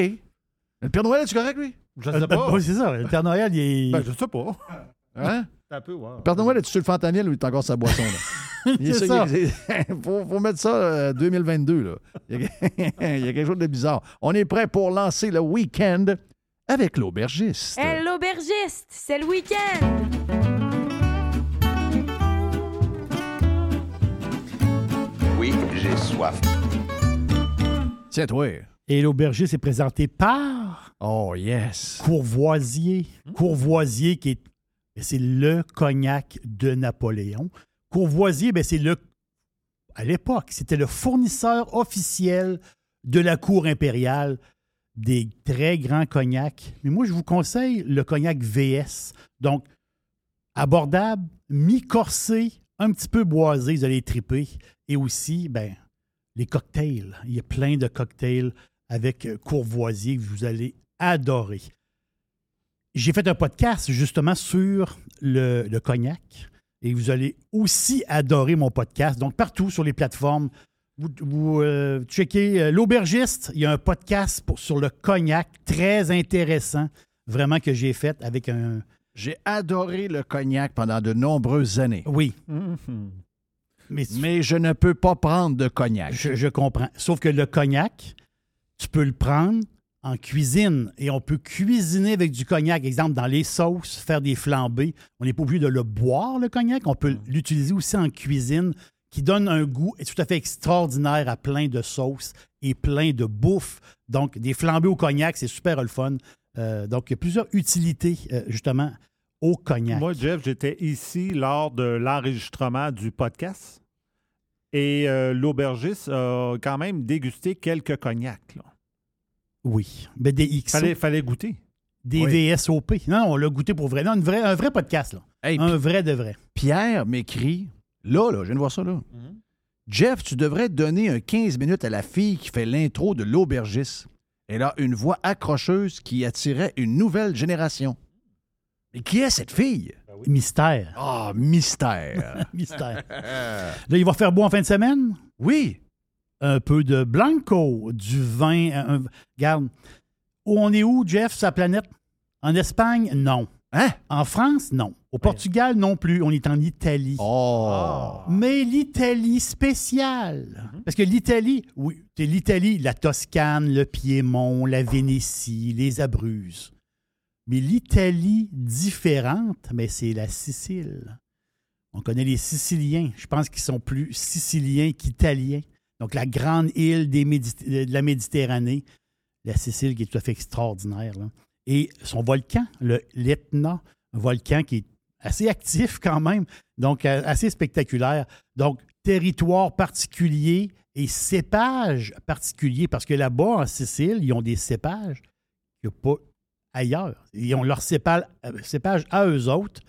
Le Père Noël, es-tu correct, lui? Je Euh, sais pas. oui, c'est ça. Le Père Noël, il est. Ben, je sais pas. Hein? Un peu, ouais. Le Père Noël, es-tu sur le fentanyl ou il est encore sa boisson, là? Il est ça, ça. il est- faut, faut mettre ça euh, 2022, là. Il y, a, il y a quelque chose de bizarre. On est prêt pour lancer le week-end avec l'aubergiste. Hey, l'aubergiste, c'est le week-end. Oui, j'ai soif. Tiens, toi. Et l'aubergiste est présenté par Oh, yes. Courvoisier. Courvoisier, qui est. C'est le cognac de Napoléon. Courvoisier, ben, c'est le. À l'époque, c'était le fournisseur officiel de la cour impériale des très grands cognacs. Mais moi, je vous conseille le cognac VS. Donc, abordable, mi-corsé, un petit peu boisé, vous allez triper. Et aussi, ben, les cocktails. Il y a plein de cocktails avec euh, Courvoisier que vous allez adorer. J'ai fait un podcast justement sur le, le cognac et vous allez aussi adorer mon podcast. Donc, partout sur les plateformes, vous, vous, euh, checkez euh, l'aubergiste. Il y a un podcast pour- sur le cognac très intéressant, vraiment que j'ai fait avec un. J'ai adoré le cognac pendant de nombreuses années. Oui, Mhm. mais, Mais je ne peux pas prendre de cognac. je, je comprends. Sauf que le cognac, tu peux le prendre en cuisine et on peut cuisiner avec du cognac, exemple dans les sauces, faire des flambées. On n'est pas obligé de le boire, le cognac. On peut l'utiliser aussi en cuisine qui donne un goût tout à fait extraordinaire à plein de sauces et plein de bouffe. Donc, des flambées au cognac, c'est super le fun. Euh, donc, il y a plusieurs utilités, euh, justement, au cognac. Moi, Jeff, j'étais ici lors de l'enregistrement du podcast et euh, l'aubergiste a quand même dégusté quelques cognacs. là. Oui. Mais des XO. Fallait, fallait goûter. Des Oui. VSOP. Non, on l'a goûté pour vrai. Non, une vraie- un vrai podcast, là. Hey, un vrai de vrai. Pierre m'écrit, là, là, je viens de voir ça, là. Jeff, tu devrais donner un 15 minutes à la fille qui fait l'intro de l'aubergiste. Elle a une voix accrocheuse qui attirait une nouvelle génération. Mais qui est cette fille? Mystère. Ah, mystère. Mystère. Là, il va faire beau en fin de semaine? Oui. Un peu de Blanco, du vin. un- un- regarde, où on est où, Jeff, sur la planète? En Espagne, non. Hein? En France, non. Au Portugal, non plus. On est en Italie. Oh. Mais l'Italie spéciale. Mhm. Parce que l'Italie, oui, c'est l'Italie, la Toscane, le Piémont, la Vénétie, les Abruzes. Mais l'Italie différente, mais c'est la Sicile. On connaît les Siciliens. Je pense qu'ils sont plus siciliens qu'italiens. Donc, la grande île de la Méditerranée, la Sicile qui est tout à fait extraordinaire. Et son volcan, le l'Etna, un volcan qui est assez actif quand même, donc euh, assez spectaculaire. Donc, territoire particulier et cépage particulier, parce que là-bas, en Sicile, ils ont des cépages qu'il n'y a pas ailleurs. Ils ont leur cépage, euh, cépage à eux autres.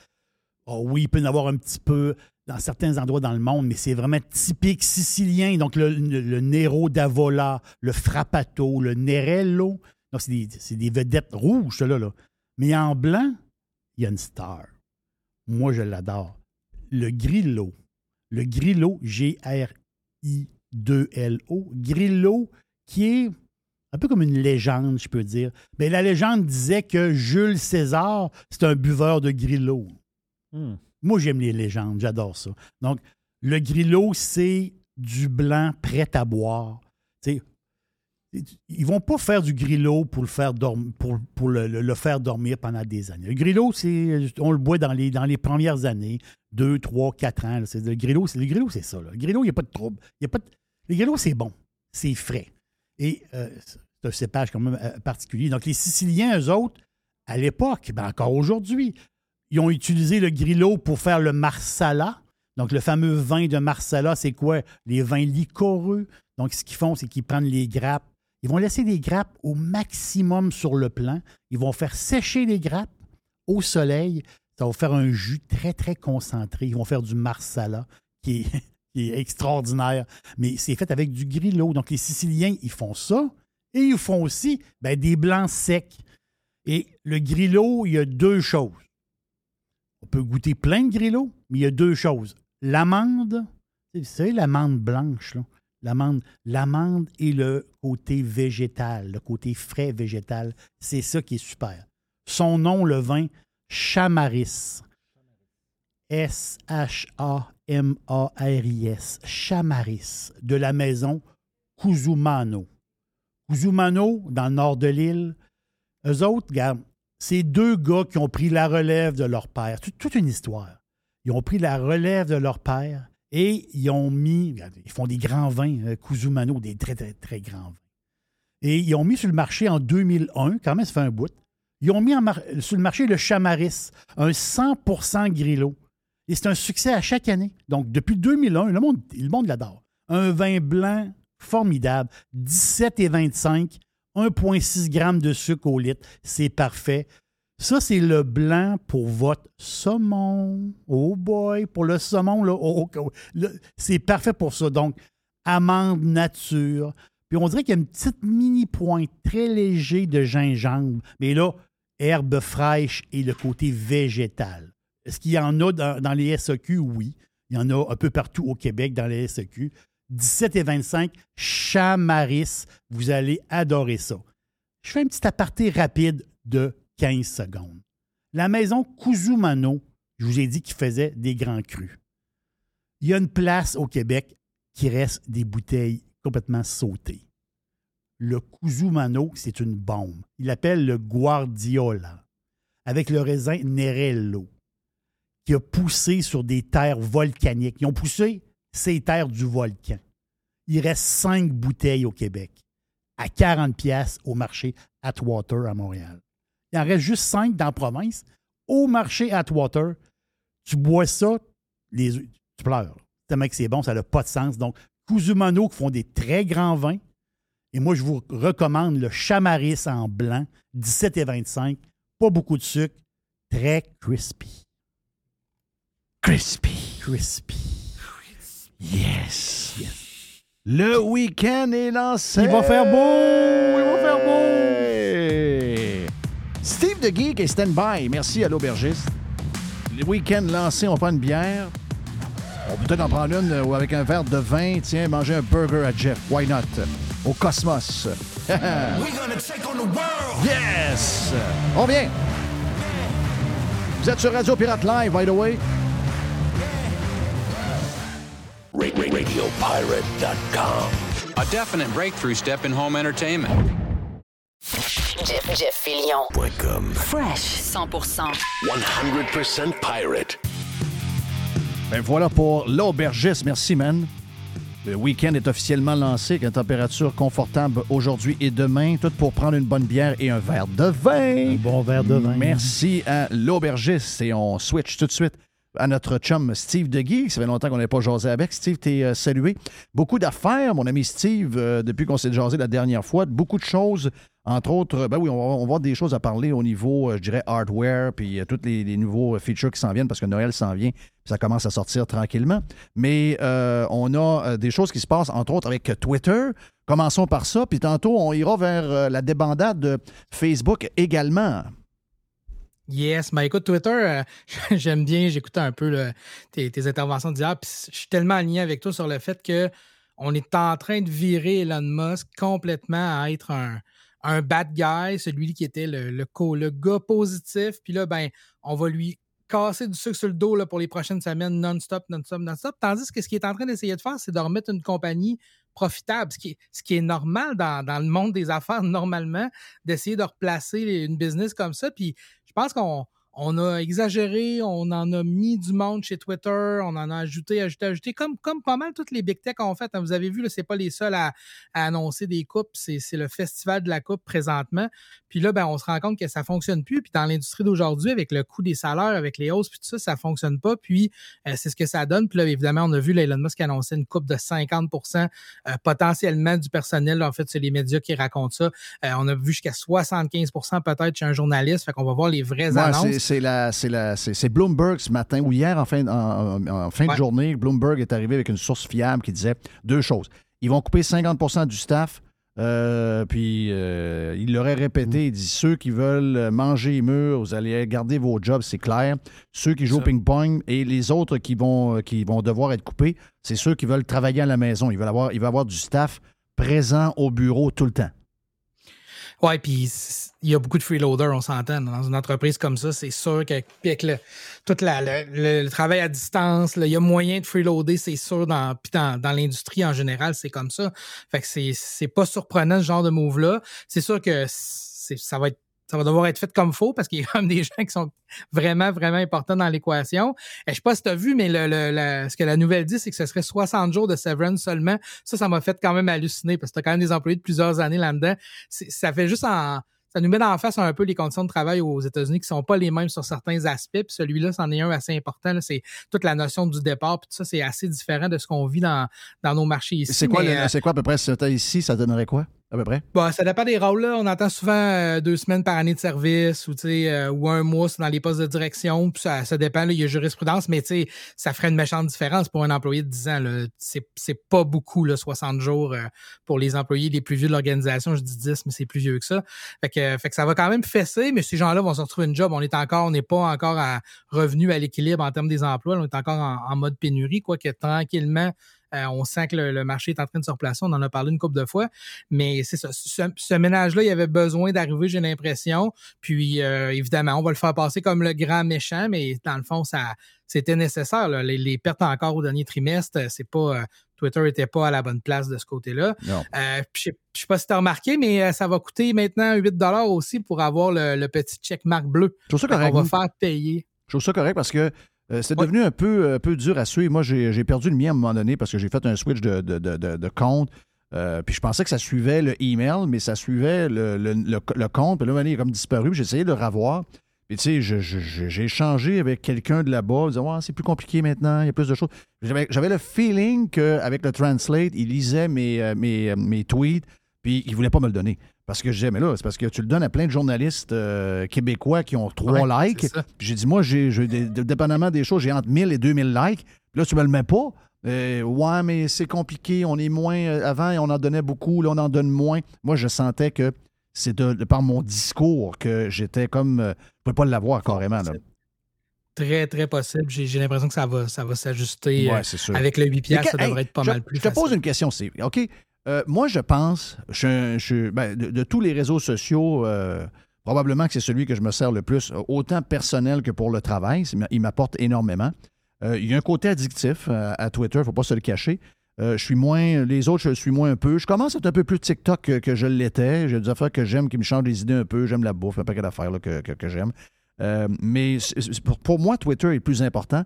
Oh oui, il peut y en avoir un petit peu dans certains endroits dans le monde, mais c'est vraiment typique sicilien. Donc, le, Nero d'Avola, le Frappato, le Nerello. Donc, c'est des, vedettes rouges, ça, là, là. Mais en blanc, il y a une star. Moi, je l'adore. Le Grillo. Le Grillo, G-R-I-2-L-O. Grillo, qui est un peu comme une légende, je peux dire. Mais la légende disait que Jules César, c'est un buveur de Grillo. Hmm. Moi, j'aime les légendes, j'adore ça. Donc, le Grillo, c'est du blanc prêt à boire. Tu sais, ils vont pas faire du Grillo pour le faire dormir pendant des années. Le Grillo, c'est on le boit dans les, dans les premières années, deux, trois, quatre ans. là. C'est, le Grillo, c'est, le c'est ça. Le Grillo, il n'y a pas de trouble. Y a pas le Grillo, c'est bon. C'est frais. Et euh, c'est un cépage quand même euh, particulier. Donc, les Siciliens, eux autres, à l'époque, ben encore aujourd'hui, ils ont utilisé le Grillo pour faire le Marsala. Donc, le fameux vin de Marsala, c'est quoi? Les vins liquoreux. Donc, ce qu'ils font, c'est qu'ils prennent les grappes. Ils vont laisser les grappes au maximum sur le plan. Ils vont faire sécher les grappes au soleil. Ça va faire un jus très, très concentré. Ils vont faire du Marsala, qui est, qui est extraordinaire. Mais c'est fait avec du Grillo. Donc, les Siciliens, ils font ça. Et ils font aussi ben, des blancs secs. Et le Grillo, il y a deux choses. On peut goûter plein de grillots, mais il y a deux choses. L'amande, vous savez, l'amande blanche. L'amande, l'amande et le côté végétal, le côté frais végétal, c'est ça qui est super. Son nom, le vin, Chamaris. S-H-A-M-A-R-I-S. Chamaris, de la maison Cusumano. Cusumano, dans le nord de l'île, eux autres, regarde, c'est deux gars qui ont pris la relève de leur père. Toute, toute une histoire. Ils ont pris la relève de leur père et ils ont mis, ils font des grands vins, euh, Cusumano, des très, très, très grands vins. Et ils ont mis sur le marché en 2001, quand même, ça fait un bout. Ils ont mis sur le marché le Chamaris, un 100% Grillo. Et c'est un succès à chaque année. Donc, depuis 2001, le monde, le monde l'adore. Un vin blanc formidable, 17 et 25, 1,6 g de sucre au litre. C'est parfait. Ça, c'est le blanc pour votre saumon. Oh boy, pour le saumon, là, oh, oh, le- c'est parfait pour ça. Donc, amande nature. Puis on dirait qu'il y a une petite mini pointe très léger de gingembre. Mais là, herbe fraîche et le côté végétal. Est-ce qu'il y en a dans, dans les SEQ? Oui. Il y en a un peu partout au Québec dans les SEQ. 17 et 25, Chamaris. Vous allez adorer ça. Je fais un petit aparté rapide de 15 secondes. La maison Cusumano, je vous ai dit qu'il faisait des grands crus. Il y a une place au Québec qui reste des bouteilles complètement sautées. le Cusumano, c'est une bombe. Il l'appelle le Guardiola, avec le raisin Nerello, qui a poussé sur des terres volcaniques. Ils ont poussé ces terres du volcan. Il reste cinq bouteilles au Québec, à 40 pièces au marché Atwater à Montréal. Il en reste juste cinq dans la province. Au marché Atwater, tu bois ça, les, tu pleures. Tellement que c'est bon, ça n'a pas de sens. Donc, Cusumano qui font des très grands vins. Et moi, je vous recommande le Chamaris en blanc, 17 et 25. Pas beaucoup de sucre, très crispy. Crispy. Crispy. Yes. Le week-end est lancé. Il va faire beau. Il va faire beau. Steve de Geek est stand-by. Merci à l'aubergiste. Le week-end lancé, on prend une bière. On peut peut-être en prendre une ou avec un verre de vin. Tiens, manger un burger à Jeff. Why not? Au Cosmos. yes! On vient. Vous êtes sur Radio Pirate Live, by the way. RadioPirate.com. A definite breakthrough step in home entertainment. Jeff, Jeff Fillion. Fresh 100%. 100% pirate. Ben voilà pour l'aubergiste. Merci, man. Le week-end est officiellement lancé avec une température confortable aujourd'hui et demain. Tout pour prendre une bonne bière et un verre de vin. Un bon verre de vin. Merci à l'aubergiste. Et on switch tout de suite à notre chum Steve Deguy. Ça fait longtemps qu'on n'avait pas jasé avec. Steve, t'es euh, salué. Beaucoup d'affaires, mon ami Steve, euh, depuis qu'on s'est jasé la dernière fois. Beaucoup de choses. Entre autres, ben oui, on va, avoir des choses à parler au niveau, euh, je dirais, hardware, puis tous les, les nouveaux features qui s'en viennent parce que Noël s'en vient, ça commence à sortir tranquillement. Mais on a des choses qui se passent, entre autres, avec Twitter. Commençons par ça, puis tantôt, on ira vers la débandade de Facebook également. Yes, ben écoute, Twitter, euh, j'aime bien, j'écoutais un peu tes, interventions d'hier, puis je suis tellement aligné avec toi sur le fait que on est en train de virer Elon Musk complètement à être un, un bad guy, celui qui était le, le, le gars positif, puis là, ben, on va lui casser du sucre sur le dos là, pour les prochaines semaines non-stop, non-stop, non-stop. Tandis que ce qu'il est en train d'essayer de faire, c'est de remettre une compagnie profitable, ce qui est, ce qui est normal dans, dans le monde des affaires, normalement, d'essayer de replacer une business comme ça. Puis je pense qu'on on a exagéré, on en a mis du monde chez Twitter, on en a ajouté, ajouté, ajouté, comme, comme pas mal toutes les big tech ont fait. hein. Vous avez vu, là, c'est pas les seuls à, à annoncer des coupes, c'est c'est le festival de la coupe présentement. Puis là, ben, on se rend compte que ça fonctionne plus. Puis dans l'industrie d'aujourd'hui, avec le coût des salaires, avec les hausses, puis tout ça, ça fonctionne pas. Puis euh, c'est ce que ça donne. Puis là, évidemment, on a vu là, Elon Musk annoncer une coupe de 50% euh, potentiellement du personnel. En fait, c'est les médias qui racontent ça. Euh, on a vu jusqu'à 75% peut-être chez un journaliste. Fait qu'on va voir les vraies Ouais, annonces. C'est- la- c'est la- c'est- Bloomberg ce matin ou hier en fin, en, en- de journée. Bloomberg est arrivé avec une source fiable qui disait deux choses. Ils vont couper 50% du staff. euh, puis euh, il l'aurait répété, il dit ceux qui veulent manger les murs, vous allez garder vos jobs, c'est clair. Ceux qui jouent au ping-pong et les autres qui vont, qui vont devoir être coupés, c'est ceux qui veulent travailler à la maison. Ils veulent avoir, il va avoir du staff présent au bureau tout le temps. Ouais, puis il y a beaucoup de freeloaders, on s'entend. Dans une entreprise comme ça, c'est sûr que avec le, tout le, travail à distance, il y a moyen de freeloader, c'est sûr. Dans, puis dans, dans l'industrie en général, c'est comme ça. Fait que c'est, pas surprenant ce genre de move-là. C'est sûr que ça va être ça va devoir être fait comme faux parce qu'il y a quand même des gens qui sont vraiment, vraiment importants dans l'équation. Je sais pas si tu as vu, mais le, le- la- ce que la nouvelle dit, c'est que ce serait 60 jours de severance seulement. Ça, ça m'a fait quand même halluciner parce que tu as quand même des employés de plusieurs années là-dedans. Ça fait juste en. Ça nous met en face un peu les conditions de travail aux États-Unis qui sont pas les mêmes sur certains aspects. Puis celui-là, c'en est un assez important. C'est toute la notion du départ. Puis tout ça, c'est assez différent de ce qu'on vit dans, dans nos marchés ici. C'est quoi, euh, c'est quoi à peu près si c'était ici, ça donnerait quoi? À peu près? Bon, ça dépend des rôles. Là. On entend souvent euh, deux semaines par année de service ou, euh, ou un mois dans les postes de direction. Puis ça, ça dépend. Là, il y a jurisprudence, mais ça ferait une méchante différence pour un employé de 10 ans. C'est pas beaucoup, là, 60 jours euh, pour les employés les plus vieux de l'organisation. Je dis 10, mais c'est plus vieux que ça. Fait que, fait que ça va quand même fesser, mais ces gens-là vont se retrouver une job. On est encore, on n'est pas encore à revenu à l'équilibre en termes des emplois. On est encore en, en mode pénurie, quoique tranquillement, euh, on sent que le, le marché est en train de se replacer. On en a parlé une couple de fois. Mais c'est ça. Ce, ce ménage-là, il avait besoin d'arriver, j'ai l'impression. Puis, euh, évidemment, on va le faire passer comme le grand méchant, mais dans le fond, ça c'était nécessaire. là. Les, les pertes encore au dernier trimestre, c'est pas, euh, Twitter n'était pas à la bonne place de ce côté-là. Euh, je ne sais pas si tu as remarqué, mais ça va coûter maintenant 8 aussi pour avoir le, le petit checkmark bleu. Je trouve ça correct. qu'on va faire payer. Je trouve ça correct parce que euh, c'est devenu un peu, un peu dur à suivre. Moi, j'ai perdu le mien à un moment donné parce que j'ai fait un switch de, de- de- de- de compte. Euh, puis je pensais que ça suivait le email, mais ça suivait le, le- le- le compte. Puis là, il est comme disparu. J'ai essayé de le revoir. Puis tu sais, j'ai échangé avec quelqu'un de là-bas. Disait, ouais, c'est plus compliqué maintenant, il y a plus de choses. J'avais le feeling qu'avec le Translate, il lisait mes, euh, mes, euh, mes tweets, puis il voulait pas me le donner. Parce que je disais, mais là, c'est parce que tu le donnes à plein de journalistes euh, québécois qui ont trois Ouais, likes. J'ai dit, moi, j'ai, dépendamment des choses, j'ai entre 1000 et 2000 likes. Puis là, tu me le mets pas. Euh, ouais, mais c'est compliqué. On est moins. euh, avant, on en donnait beaucoup. Là, on en donne moins. Moi, je sentais que c'est de, de par mon discours que j'étais comme. euh, je ne pouvais pas l'avoir carrément. Là. Très, très possible. J'ai l'impression que ça va, ça va s'ajuster. Ouais, euh, c'est sûr. avec le 8 Mais piastres, ça devrait hey, être pas je, mal plus Je te pose une question, Steve. OK? Euh, moi, je pense, je, je- ben, de, de tous les réseaux sociaux, euh, probablement que c'est celui que je me sers le plus, autant personnel que pour le travail. Il m'apporte énormément. Euh, il y a un côté addictif à Twitter, il ne faut pas se le cacher. Je suis moins. Les autres, je suis moins un peu. Je commence à être un peu plus TikTok que, je l'étais. J'ai des affaires que j'aime qui me changent les idées un peu. J'aime la bouffe, un paquet d'affaires que, que- j'aime. Mais pour, pour moi, Twitter est plus important.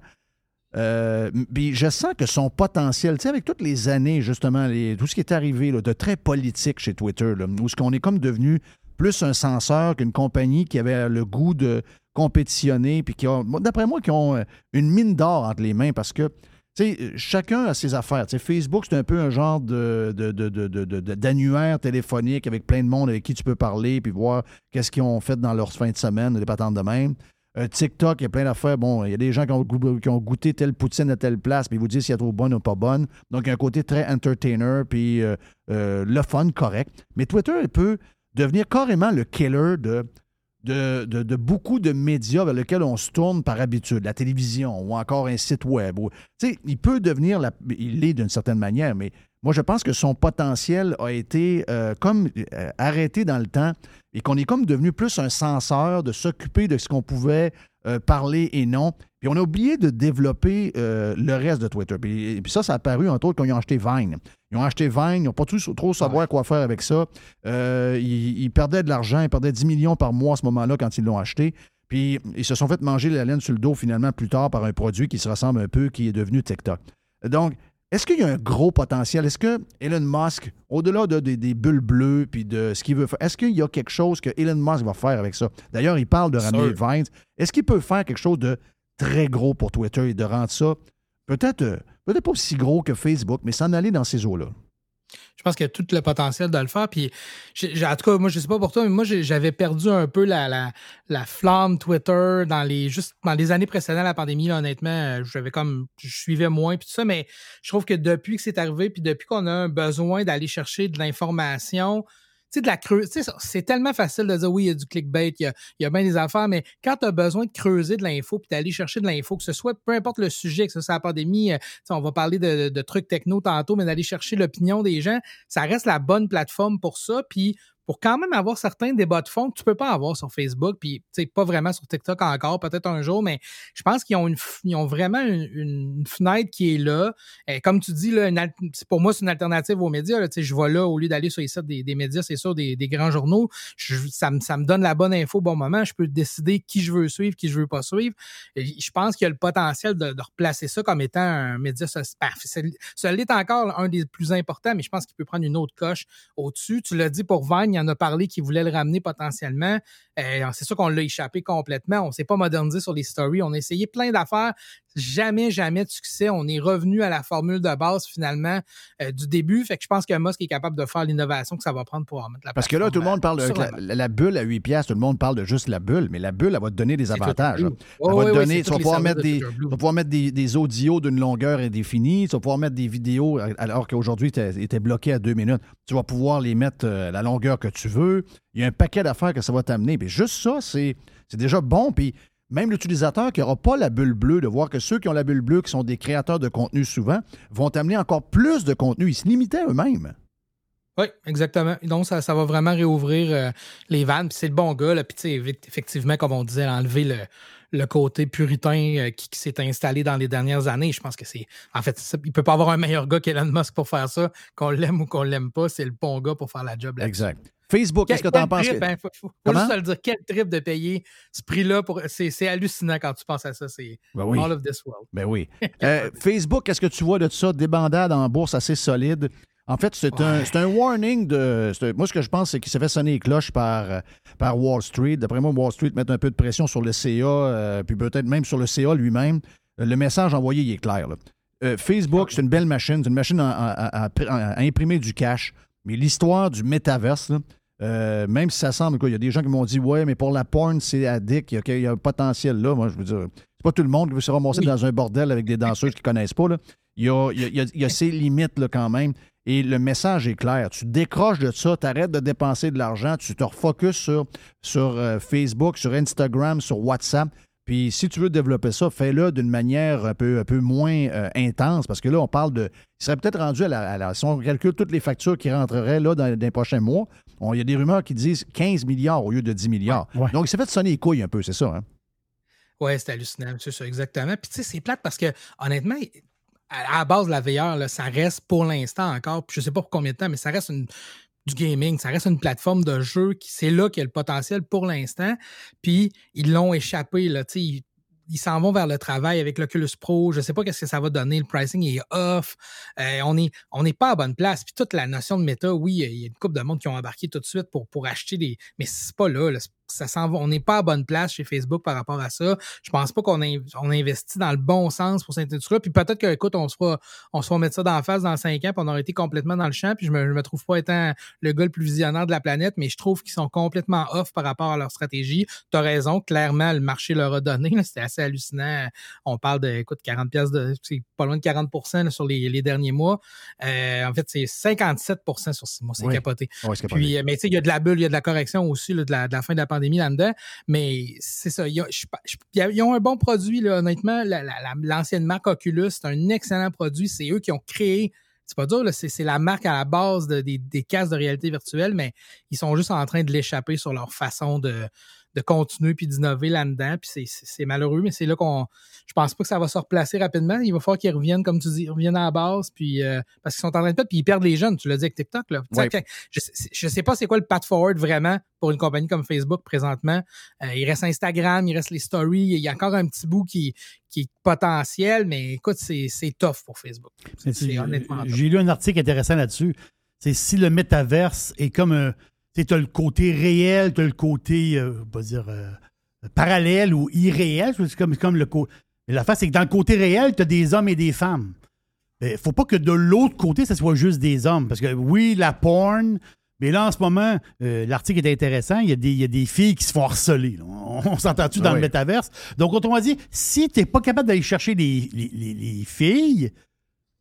Euh, puis je sens que son potentiel, tu sais, avec toutes les années, justement, tout ce qui est arrivé de très politique chez Twitter, où ce qu'on est comme devenu plus un censeur qu'une compagnie qui avait le goût de compétitionner, puis qui d'après moi, qui ont euh, une mine d'or entre les mains parce que, tu sais, chacun a ses affaires. Tu sais, Facebook, c'est un peu un genre de- d'annuaire téléphonique avec plein de monde avec qui tu peux parler, puis voir qu'est-ce qu'ils ont fait dans leur fin de semaine, des patentes de même. Euh, TikTok, il y a plein d'affaires. Bon, il y a des gens qui ont, goûté telle poutine à telle place, puis ils vous disent si elle est trop bonne ou pas bonne. Donc, il y a un côté très entertainer, puis euh, euh, le fun, correct. Mais Twitter, il peut devenir carrément le killer de, beaucoup de médias vers lesquels on se tourne par habitude, la télévision ou encore un site web. ou- Tu sais, il peut devenir, la- il l'est d'une certaine manière, mais moi, je pense que son potentiel a été euh, comme euh, arrêté dans le temps et qu'on est comme devenu plus un censeur de s'occuper de ce qu'on pouvait euh, parler et non. Puis on a oublié de développer le reste de Twitter. Puis, et puis ça, ça a apparu, entre autres, quand ils ont acheté Vine. Ils ont acheté Vine, ils n'ont pas trop savoir quoi faire avec ça. Ils, ils perdaient de l'argent, ils perdaient 10 millions par mois à ce moment-là quand ils l'ont acheté. Puis ils se sont fait manger la laine sur le dos finalement plus tard par un produit qui se ressemble un peu, qui est devenu TikTok. Donc, est-ce qu'il y a un gros potentiel? Est-ce que Elon Musk, au-delà de- des- des bulles bleues puis de ce qu'il veut faire, est-ce qu'il y a quelque chose que Elon Musk va faire avec ça? D'ailleurs, il parle de ramener Sûr. Vine. Est-ce qu'il peut faire quelque chose de très gros pour Twitter et de rendre ça peut-être euh, peut-être pas aussi gros que Facebook, mais s'en aller dans ces eaux-là? Je pense qu'il y a tout le potentiel de le faire. Puis, en tout cas, moi, je sais pas pour toi, mais moi, j'avais perdu un peu la, la, la flamme Twitter dans les années précédentes à la pandémie. honnêtement, euh, j'avais comme je suivais moins puis tout ça, mais je trouve que depuis que c'est arrivé, puis depuis qu'on a un besoin d'aller chercher de l'information, C'est tellement facile de dire oui, il y a du clickbait, il y a, il y a bien des affaires, mais quand tu as besoin de creuser de l'info puis d'aller chercher de l'info, que ce soit peu importe le sujet, que ce soit la pandémie, euh, on va parler de, de trucs techno tantôt, mais d'aller chercher l'opinion des gens, ça reste la bonne plateforme pour ça. Puis pour quand même avoir certains débats de fond que tu peux pas avoir sur Facebook, puis pas vraiment sur TikTok encore, peut-être un jour, mais je pense qu'ils ont, ils ont vraiment une, fenêtre qui est là. Et comme tu dis, là, pour moi, c'est une alternative aux médias. je vais là au lieu d'aller sur les sites des, médias, c'est sûr, des, des grands journaux. Ça, me, ça me donne la bonne info au bon moment. Je peux décider qui je veux suivre, qui je veux pas suivre. Je pense qu'il y a le potentiel de, replacer ça comme étant un média social. Ben, Ça l'est encore un des plus importants, mais je pense qu'il peut prendre une autre coche au-dessus. Tu l'as dit pour Vine, il en a parlé qui voulait le ramener potentiellement. Euh, c'est sûr qu'on l'a échappé complètement. On s'est pas modernisé sur les stories. On a essayé plein d'affaires. Jamais, jamais de succès. On est revenu à la formule de base finalement euh, du début. Fait que je pense que Musk est capable de faire l'innovation que ça va prendre pour mettre la Parce que là, tout le monde parle de la, la la- la bulle à 8 piastres, tout le monde parle de juste la bulle, mais la bulle, elle va te donner des avantages. Là. Blue. Elle va te donner, tu vas pouvoir mettre de des, tu vas pouvoir mettre des, des audios d'une longueur indéfinie, tu vas pouvoir mettre des vidéos, alors qu'aujourd'hui, tu étais bloqué à deux minutes. Tu vas pouvoir les mettre euh, à la longueur que tu veux. Il y a un paquet d'affaires que ça va t'amener. Puis juste ça, c'est déjà bon. Puis même l'utilisateur qui n'aura pas la bulle bleue, de voir que ceux qui ont la bulle bleue, qui sont des créateurs de contenu souvent, vont t'amener encore plus de contenu. Ils se limitaient eux-mêmes. Oui, exactement. Donc, ça, ça va vraiment réouvrir euh, les vannes. Puis c'est le bon gars. Là. Puis, effectivement, comme on disait, enlever le, le côté puritain euh, qui, qui s'est installé dans les dernières années. Je pense que c'est. En fait, ça- il peut pas avoir un meilleur gars qu'Elon Musk pour faire ça. Qu'on l'aime ou qu'on l'aime pas, c'est le bon gars pour faire la job là Exact. Facebook, qu'est-ce que tu en penses? trip, que- hein, faut, faut- faut Comment? juste te le dire, quel trip de payer ce prix-là pour. C'est hallucinant quand tu penses à ça. C'est Ben oui. all of this world. Ben oui. Euh, Facebook, qu'est-ce que tu vois de ça? Des bandades en bourse assez solides. En fait, c'est un, c'est un warning de. un- moi, ce que je pense, c'est qu'il s'est fait sonner les cloches par, euh, par Wall Street. D'après moi, Wall Street met un peu de pression sur le CA, euh, puis peut-être même sur le CA lui-même. Le message envoyé, il est clair. là. Euh, Facebook, c'est une belle machine. C'est une machine à, à- à- à- à imprimer du cash. Mais l'histoire du métaverse, là, euh, même si ça semble, il y a des gens qui m'ont dit Ouais, mais pour la porn, c'est addict, il y a, il y a un potentiel là. Moi, je veux dire, c'est pas tout le monde qui veut se ramasser dans un bordel avec des danseuses qui connaissent pas. Là. Il, y a, il y a- il y ses limites là, quand même. Et le message est clair. Tu décroches de ça, tu arrêtes de dépenser de l'argent, tu te refocuses sur, sur euh, Facebook, sur Instagram, sur WhatsApp. Puis si tu veux développer ça, fais-le d'une manière un peu, un peu moins euh, intense, parce que là, on parle de. Il serait peut-être rendu à la, à la- Si on calcule toutes les factures qui rentreraient là dans, dans les prochains mois, il y a des rumeurs qui disent 15 milliards au lieu de 10 milliards. Donc, il s'est fait sonner les couilles un peu, c'est ça, hein? Ouais, c'est hallucinant, c'est ça, exactement. Puis tu sais, c'est plate parce que, honnêtement, à la base, la VR, là, ça reste pour l'instant encore, puis je sais pas pour combien de temps, mais ça reste une- du gaming, ça reste une plateforme de jeu qui c'est là qu'il y a le potentiel pour l'instant. Puis ils l'ont échappé, là, tu sais, ils s'en vont vers le travail avec l'Oculus Pro. Je sais pas qu'est-ce que ça va donner. Le pricing est off. Euh, on n'est on n'est pas à bonne place. Puis toute la notion de méta, oui, il y a une couple de monde qui ont embarqué tout de suite pour, pour acheter des. Mais c'est pas là. Ça s'en va. On n'est pas à bonne place chez Facebook par rapport à ça. Je pense pas qu'on a, on a investi dans le bon sens pour cette industrie-là. Puis peut-être que, écoute, on se fera, on se fera mettre ça dans la face dans cinq ans, puis on aurait été complètement dans le champ. Puis je me, je me trouve pas étant le gars le plus visionnaire de la planète, mais je trouve qu'ils sont complètement off par rapport à leur stratégie. Tu as raison, clairement, le marché leur a donné. C'était assez hallucinant. On parle de, écoute, 40 pièces de, c'est pas loin de 40 là, sur les, les derniers mois. Euh, en fait, c'est 57 sur six mois. C'est Oui. capoté. C'est capoté. Puis, euh, mais tu sais, il y a de la bulle, il y a de la correction aussi là, de, la, de la fin de la pandémie là-dedans. Mais c'est ça. Ils ont, un bon produit, honnêtement. La- la- la- L'ancienne marque Oculus, c'est un excellent produit. C'est eux qui ont créé. C'est pas dur, c'est la marque à la base de- des, des casques de réalité virtuelle, mais ils sont juste en train de l'échapper sur leur façon de, de continuer puis d'innover là-dedans. Puis c'est- malheureux, mais c'est là qu'on. Je pense pas que ça va se replacer rapidement. Il va falloir qu'ils reviennent, comme tu dis, ils reviennent à la base, puis euh, parce qu'ils sont en train de perdre, puis ils perdent les jeunes. Tu l'as dit avec TikTok, là. Ouais. je, je sais pas c'est quoi le path forward vraiment pour une compagnie comme Facebook présentement. Euh, il reste Instagram, il reste les stories, il y a encore un petit bout qui, qui est potentiel, mais écoute, c'est tough pour Facebook. J'ai lu un article intéressant là-dessus. C'est si le métaverse est comme un. Tu as le côté réel, tu as le côté, euh, on va dire, euh, parallèle ou irréel. C'est comme, comme le côté. Mais la face, c'est que dans le côté réel, tu as des hommes et des femmes. Il faut pas que de l'autre côté, ça soit juste des hommes. Parce que oui, la porn, mais là, en ce moment, euh, l'article est intéressant. Il y, a des, il y a des filles qui se font harceler. là. On, on s'entend-tu dans le métaverse? Donc, autrement dit, si tu n'es pas capable d'aller chercher les, les- les- les filles,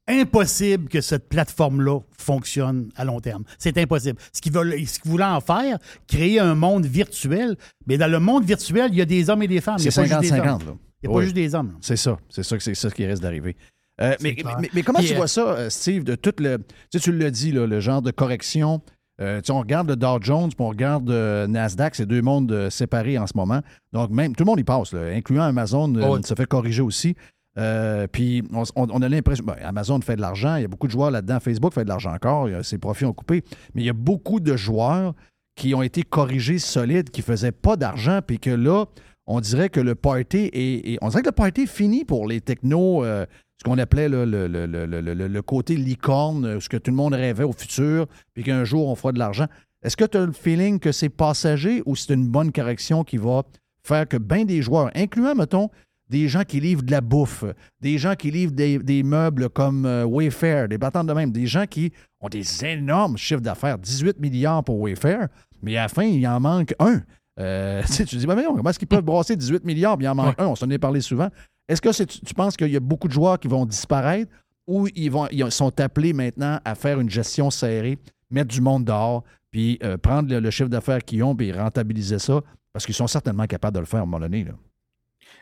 impossible que cette plateforme-là fonctionne à long terme. C'est impossible. Ce qu'ils veulent, ce qu'ils voulaient en faire, créer un monde virtuel, mais dans le monde virtuel, il y a des hommes et des femmes. C'est a pas juste des 50-50. hommes. là. Il n'y a pas juste des hommes. C'est ça. C'est ça, c'est ça qui risque d'arriver. Euh, mais, clair. mais- mais comment tu euh, vois ça, euh, Steve, de tout le. Tu sais, tu l'as dit, là, le genre de correction. Euh, tu sais, on regarde le Dow Jones, puis on regarde Nasdaq, c'est deux mondes séparés en ce moment. Donc, même tout le monde y passe, là, incluant Amazon, Oh oui. se fait corriger aussi. Euh, puis, on, a l'impression. ben, Amazon fait de l'argent, il y a beaucoup de joueurs là-dedans. Facebook fait de l'argent encore, ses profits ont coupé. Mais il y a beaucoup de joueurs qui ont été corrigés solides, qui ne faisaient pas d'argent, puis que là, on dirait que le party est, on dirait que le party est fini pour les technos, euh, ce qu'on appelait le- le- le- le côté licorne, euh, ce que tout le monde rêvait au futur, puis qu'un jour on fera de l'argent. Est-ce que tu as le feeling que c'est passager ou c'est une bonne correction qui va faire que bien des joueurs, incluant, mettons, des gens qui livrent de la bouffe, des gens qui livrent des, des meubles comme euh, Wayfair, des battants de même, des gens qui ont des énormes chiffres d'affaires, 18 milliards pour Wayfair, mais à la fin, il en manque un. Euh, tu te dis, voyons, comment est-ce qu'ils peuvent brasser 18 milliards, puis il en manque un? On s'en est parlé souvent. Est-ce que tu tu penses qu'il y a beaucoup de joueurs qui vont disparaître ou ils, vont, ils sont appelés maintenant à faire une gestion serrée, mettre du monde dehors, puis euh, prendre le, le chiffre d'affaires qu'ils ont, puis rentabiliser ça? Parce qu'ils sont certainement capables de le faire à un moment donné. Là.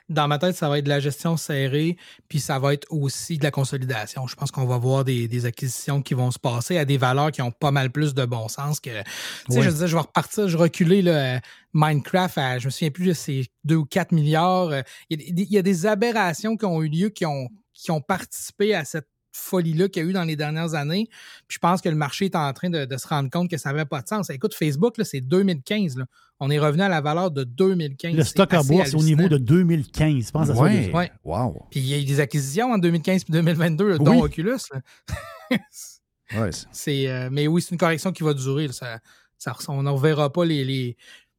Dans ma tête, ça va être de la gestion serrée, puis ça va être aussi de la consolidation. Je pense qu'on va voir des, des, acquisitions qui vont se passer à des valeurs qui ont pas mal plus de bon sens que. Tu sais, je disais, je vais repartir, je reculer le Minecraft à, je me souviens plus de ces 2 ou 4 milliards. Il y, a, il y a des aberrations qui ont eu lieu qui ont, qui ont participé à cette folie-là qu'il y a eu dans les dernières années. Puis je pense que le marché est en train de, de se rendre compte que ça n'avait pas de sens. Écoute, Facebook, c'est 2015. Là. On est revenu à la valeur de 2015. Le stock à bourse, c'est au niveau de 2015. Je pense à ça. Ouais. Wow. Puis il y a eu des acquisitions en 2015 et 2022, là, dont Oculus. ouais, c'est, euh, mais oui, c'est une correction qui va durer. Ça, ça, on ne reverra pas les, les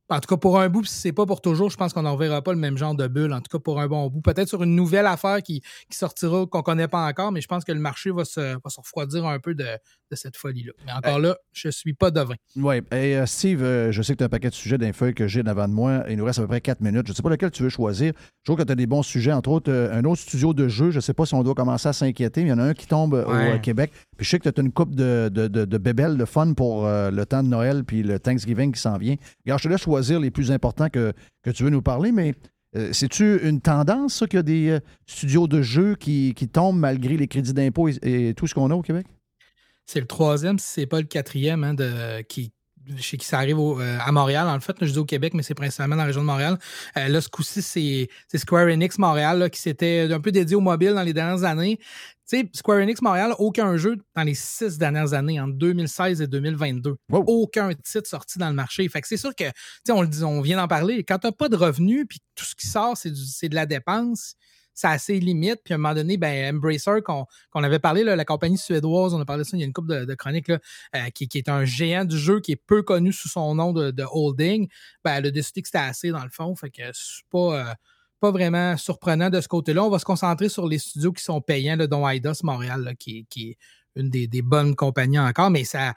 en tout cas, pour un bout, si c'est pas pour toujours, je pense qu'on n'en verra pas le même genre de bulle. En tout cas, pour un bon bout. Peut-être sur une nouvelle affaire qui, qui sortira, qu'on ne connaît pas encore, mais je pense que le marché va se, va se refroidir un peu de, de cette folie-là. Mais encore là, je ne suis pas devin. Oui. Et euh, Steve, euh, je sais que tu as un paquet de sujets d'un feuille que j'ai devant de moi. Il nous reste à peu près quatre minutes. Je ne sais pas lequel tu veux choisir. Je trouve que tu as des bons sujets, entre autres, euh, un autre studio de jeu. Je ne sais pas si on doit commencer à s'inquiéter, mais il y en a un qui tombe Ouais. au Québec. Puis je sais que tu as une coupe de, de, de, de bébelles, de fun pour euh, le temps de Noël puis le Thanksgiving qui s'en vient. Regarde, je te laisse choisir les plus importants que, tu veux nous parler, mais euh, c'est-tu une tendance, ça, qu'il y a des euh, studios de jeux qui, tombent malgré les crédits d'impôt et, tout ce qu'on a au Québec? C'est le troisième, si c'est pas le quatrième, hein, de, qui, chez qui ça arrive au, euh, à Montréal. En fait, je dis au Québec, mais c'est principalement dans la région de Montréal. Euh, là, ce coup-ci, c'est Square Enix Montréal là, qui s'était un peu dédié au mobile dans les dernières années. Tu sais, Square Enix Montréal, aucun jeu dans les six dernières années, entre 2016 et 2022. Aucun titre sorti dans le marché. Fait que c'est sûr que, tu sais, on on vient d'en parler. Quand t'as pas de revenus, puis tout ce qui sort, c'est de la dépense, ça a ses limites. Puis à un moment donné, ben, Embracer, qu'on avait parlé, la compagnie suédoise, on a parlé de ça, il y a une couple de, chroniques, là, euh, qui, qui est un géant du jeu qui est peu connu sous son nom de, holding, ben, elle a décidé que c'était assez dans le fond. Fait que c'est pas, euh, pas vraiment surprenant de ce côté-là. On va se concentrer sur les studios qui sont payants, dont Eidos Montréal, qui, qui est une des, des bonnes compagnies encore, mais ça.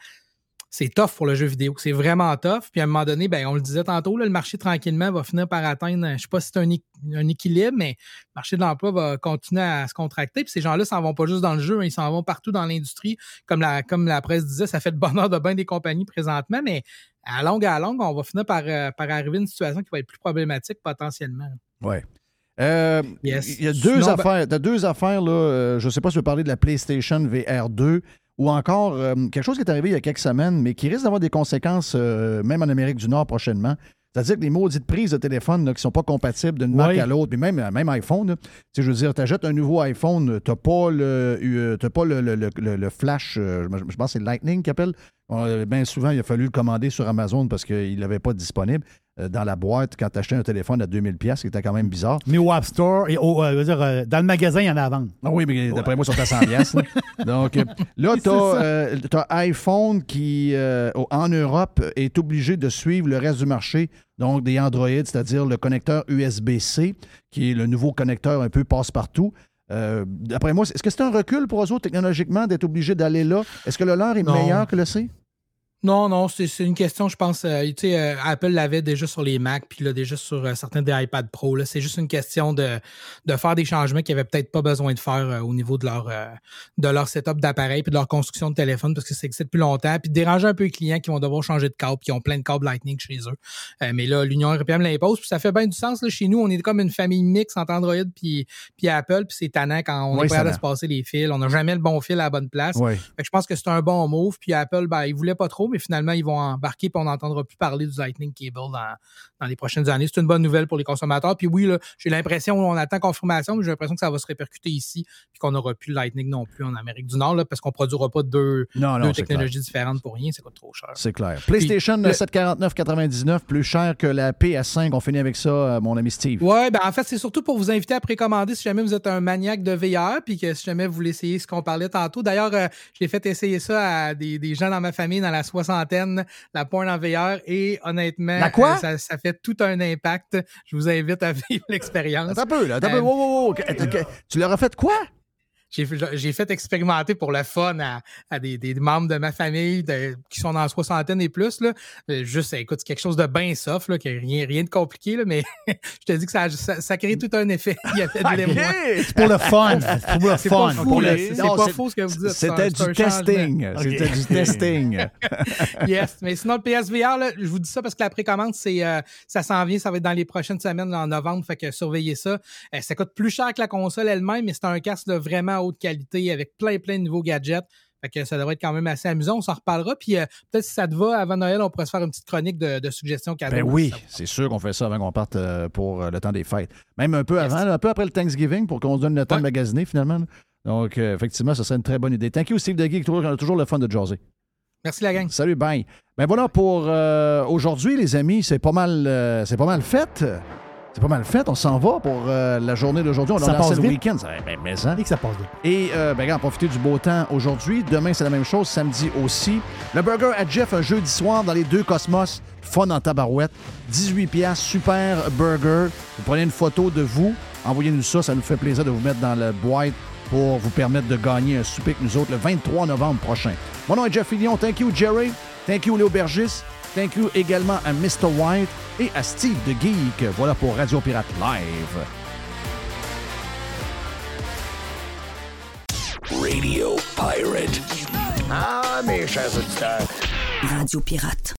C'est tough pour le jeu vidéo. C'est vraiment tough. Puis à un moment donné, ben, on le disait tantôt, là, le marché tranquillement va finir par atteindre, je sais pas si c'est un, équ- un équilibre, mais le marché de l'emploi va continuer à se contracter. Puis ces gens-là s'en vont pas juste dans le jeu, hein, ils s'en vont partout dans l'industrie. Comme la, comme la presse disait, ça fait le bonheur de bien des compagnies présentement, mais à longue à longue, on va finir par, euh, par arriver à une situation qui va être plus problématique potentiellement. Oui. Euh, Yes. Il y a deux Sinon, ben- affaires. T'as deux affaires, là. euh, je ne sais pas si tu veux parler de la PlayStation VR 2 ou encore euh, quelque chose qui est arrivé il y a quelques semaines, mais qui risque d'avoir des conséquences, euh, même en Amérique du Nord prochainement. C'est-à-dire que les maudites prises de téléphone là, qui ne sont pas compatibles d'une marque à l'autre, puis même, même iPhone, sais, je veux dire, tu achètes un nouveau iPhone, tu n'as pas le, euh, t'as pas le, le- le- le- le flash, euh, je je pense que c'est Lightning qui appelle. Euh, Bien souvent, il a fallu le commander sur Amazon parce qu'il ne l'avait pas disponible euh, dans la boîte quand tu achetais un téléphone à 2000$, ce qui était quand même bizarre. Mais au App Store, et au, euh, je veux dire, euh, dans le magasin, il y en a à vendre. Ah oui, mais d'après moi, ils sont à 100 piastres, là. Donc, euh, là, tu as, iPhone qui, euh, en Europe, est obligé de suivre le reste du marché, donc des Android, c'est-à-dire le connecteur USB-C, qui est le nouveau connecteur un peu passe-partout. Euh, D'après moi, est-ce que c'est un recul pour eux autres technologiquement d'être obligés d'aller là? Est-ce que le leur est Non. meilleur que le C? Non, non, c'est une question, je pense. euh, tu sais, euh, Apple l'avait déjà sur les Mac, puis là, déjà sur euh, certains des iPad Pro. là. C'est juste une question de, de faire des changements qu'ils n'avaient peut-être pas besoin de faire euh, au niveau de leur, euh, de leur setup d'appareil puis de leur construction de téléphone parce que c'est existe depuis longtemps. Puis de déranger un peu les clients qui vont devoir changer de câble, qui ont plein de câbles Lightning chez eux. Euh, mais là, l'Union européenne l'impose, puis ça fait bien du sens. Là, chez nous, on est comme une famille mixte entre Android puis, puis Apple, puis c'est tannant quand on Oui, est de c'est se passer les fils. On n'a jamais le bon fil à la bonne place. Oui. Fait que je pense que c'est un bon move. Puis Apple, ben, ils voulaient pas trop, mais finalement, ils vont embarquer puis on n'entendra plus parler du Lightning Cable dans, dans les prochaines années. C'est une bonne nouvelle pour les consommateurs. Puis oui, j'ai l'impression, on attend confirmation, mais j'ai l'impression que ça va se répercuter ici puis qu'on n'aura plus le Lightning non plus en Amérique du Nord, là, parce qu'on produira pas deux, Non, non, deux technologies différentes pour rien. Ça coûte trop cher. C'est clair. PlayStation Puis, le- 749,99, plus cher que la PS5. On finit avec ça, euh, mon ami Steve. Ouais, ben en fait, c'est surtout pour vous inviter à précommander si jamais vous êtes un maniaque de VR, puis que si jamais vous voulez essayer ce qu'on parlait tantôt. D'ailleurs, euh, j'ai fait essayer ça à des, des gens dans ma famille dans la soixantaine, la porn en VR, et honnêtement, La quoi? euh, ça, ça fait tout un impact. Je vous invite à vivre l'expérience. Attends un peu, là. Attends un peu. Wow, wow, wow. Tu fait quoi? J'ai fait- expérimenter pour le fun à, à des, des membres de ma famille de- qui sont dans la soixantaine et plus. Là. Euh, Juste, écoute, c'est quelque chose de bien soft, là, qui a rien, rien de compliqué, là, mais je te dis que ça, ça, ça crée tout un effet. Il y avait de l'émoi. C'est pour le fun. C'est pour le C'est pas fun. fou, Pour là. le- C'est Non, pas faux ce que vous dites. C'était du testing. C'était du testing. yes. Mais sinon, le PSVR, là, je vous dis ça parce que la précommande, c'est, euh, ça s'en vient, ça va être dans les prochaines semaines, là, en novembre, fait que surveillez ça. Euh, ça coûte plus cher que la console elle-même, mais c'est un casque là, vraiment haute qualité avec plein, plein de nouveaux gadgets. Fait que ça devrait être quand même assez amusant. On s'en reparlera. Puis euh, peut-être si ça te va, avant Noël, on pourrait se faire une petite chronique de, de suggestions cadeaux. Ben oui, c'est sûr qu'on fait ça avant qu'on parte euh, pour euh, le temps des fêtes. Même un peu avant, un peu après le Thanksgiving pour qu'on se donne le temps de magasiner finalement. là. Donc, euh, effectivement, ce serait une très bonne idée. Thank you, Steve Deggy, toujours, toujours le fun de jaser. Merci la gang. Salut, bye. Ben voilà pour aujourd'hui, les amis. C'est pas mal, c'est pas mal fait. C'est pas mal fait. On s'en va pour euh, la journée d'aujourd'hui. On Ça a lancé le week-end. Ça- Ben, mais ça. Et que ça passe vite. Et euh, ben, regarde, profitez du beau temps aujourd'hui. Demain, c'est la même chose. Samedi aussi. Le burger à Jeff, un jeudi soir dans les deux Cosmos. Fun en tabarouette. 18 piastres, super burger. Vous prenez une photo de vous. Envoyez-nous ça. Ça nous fait plaisir de vous mettre dans la boîte pour vous permettre de gagner un souper avec nous autres le 23 novembre prochain. Mon nom est Jeff Fillion. Thank you, Jerry. Thank you, Léo Bergis. Thank you également à Mr. White et à Steve de Geek. Voilà pour Radio Pirate Live. Radio Pirate. Ah, mes chers auditeurs. Radio Pirate.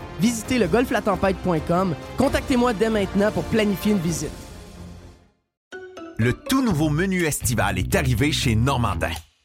Visitez le golflatempête.com. Contactez-moi dès maintenant pour planifier une visite. Le tout nouveau menu estival est arrivé chez Normandin.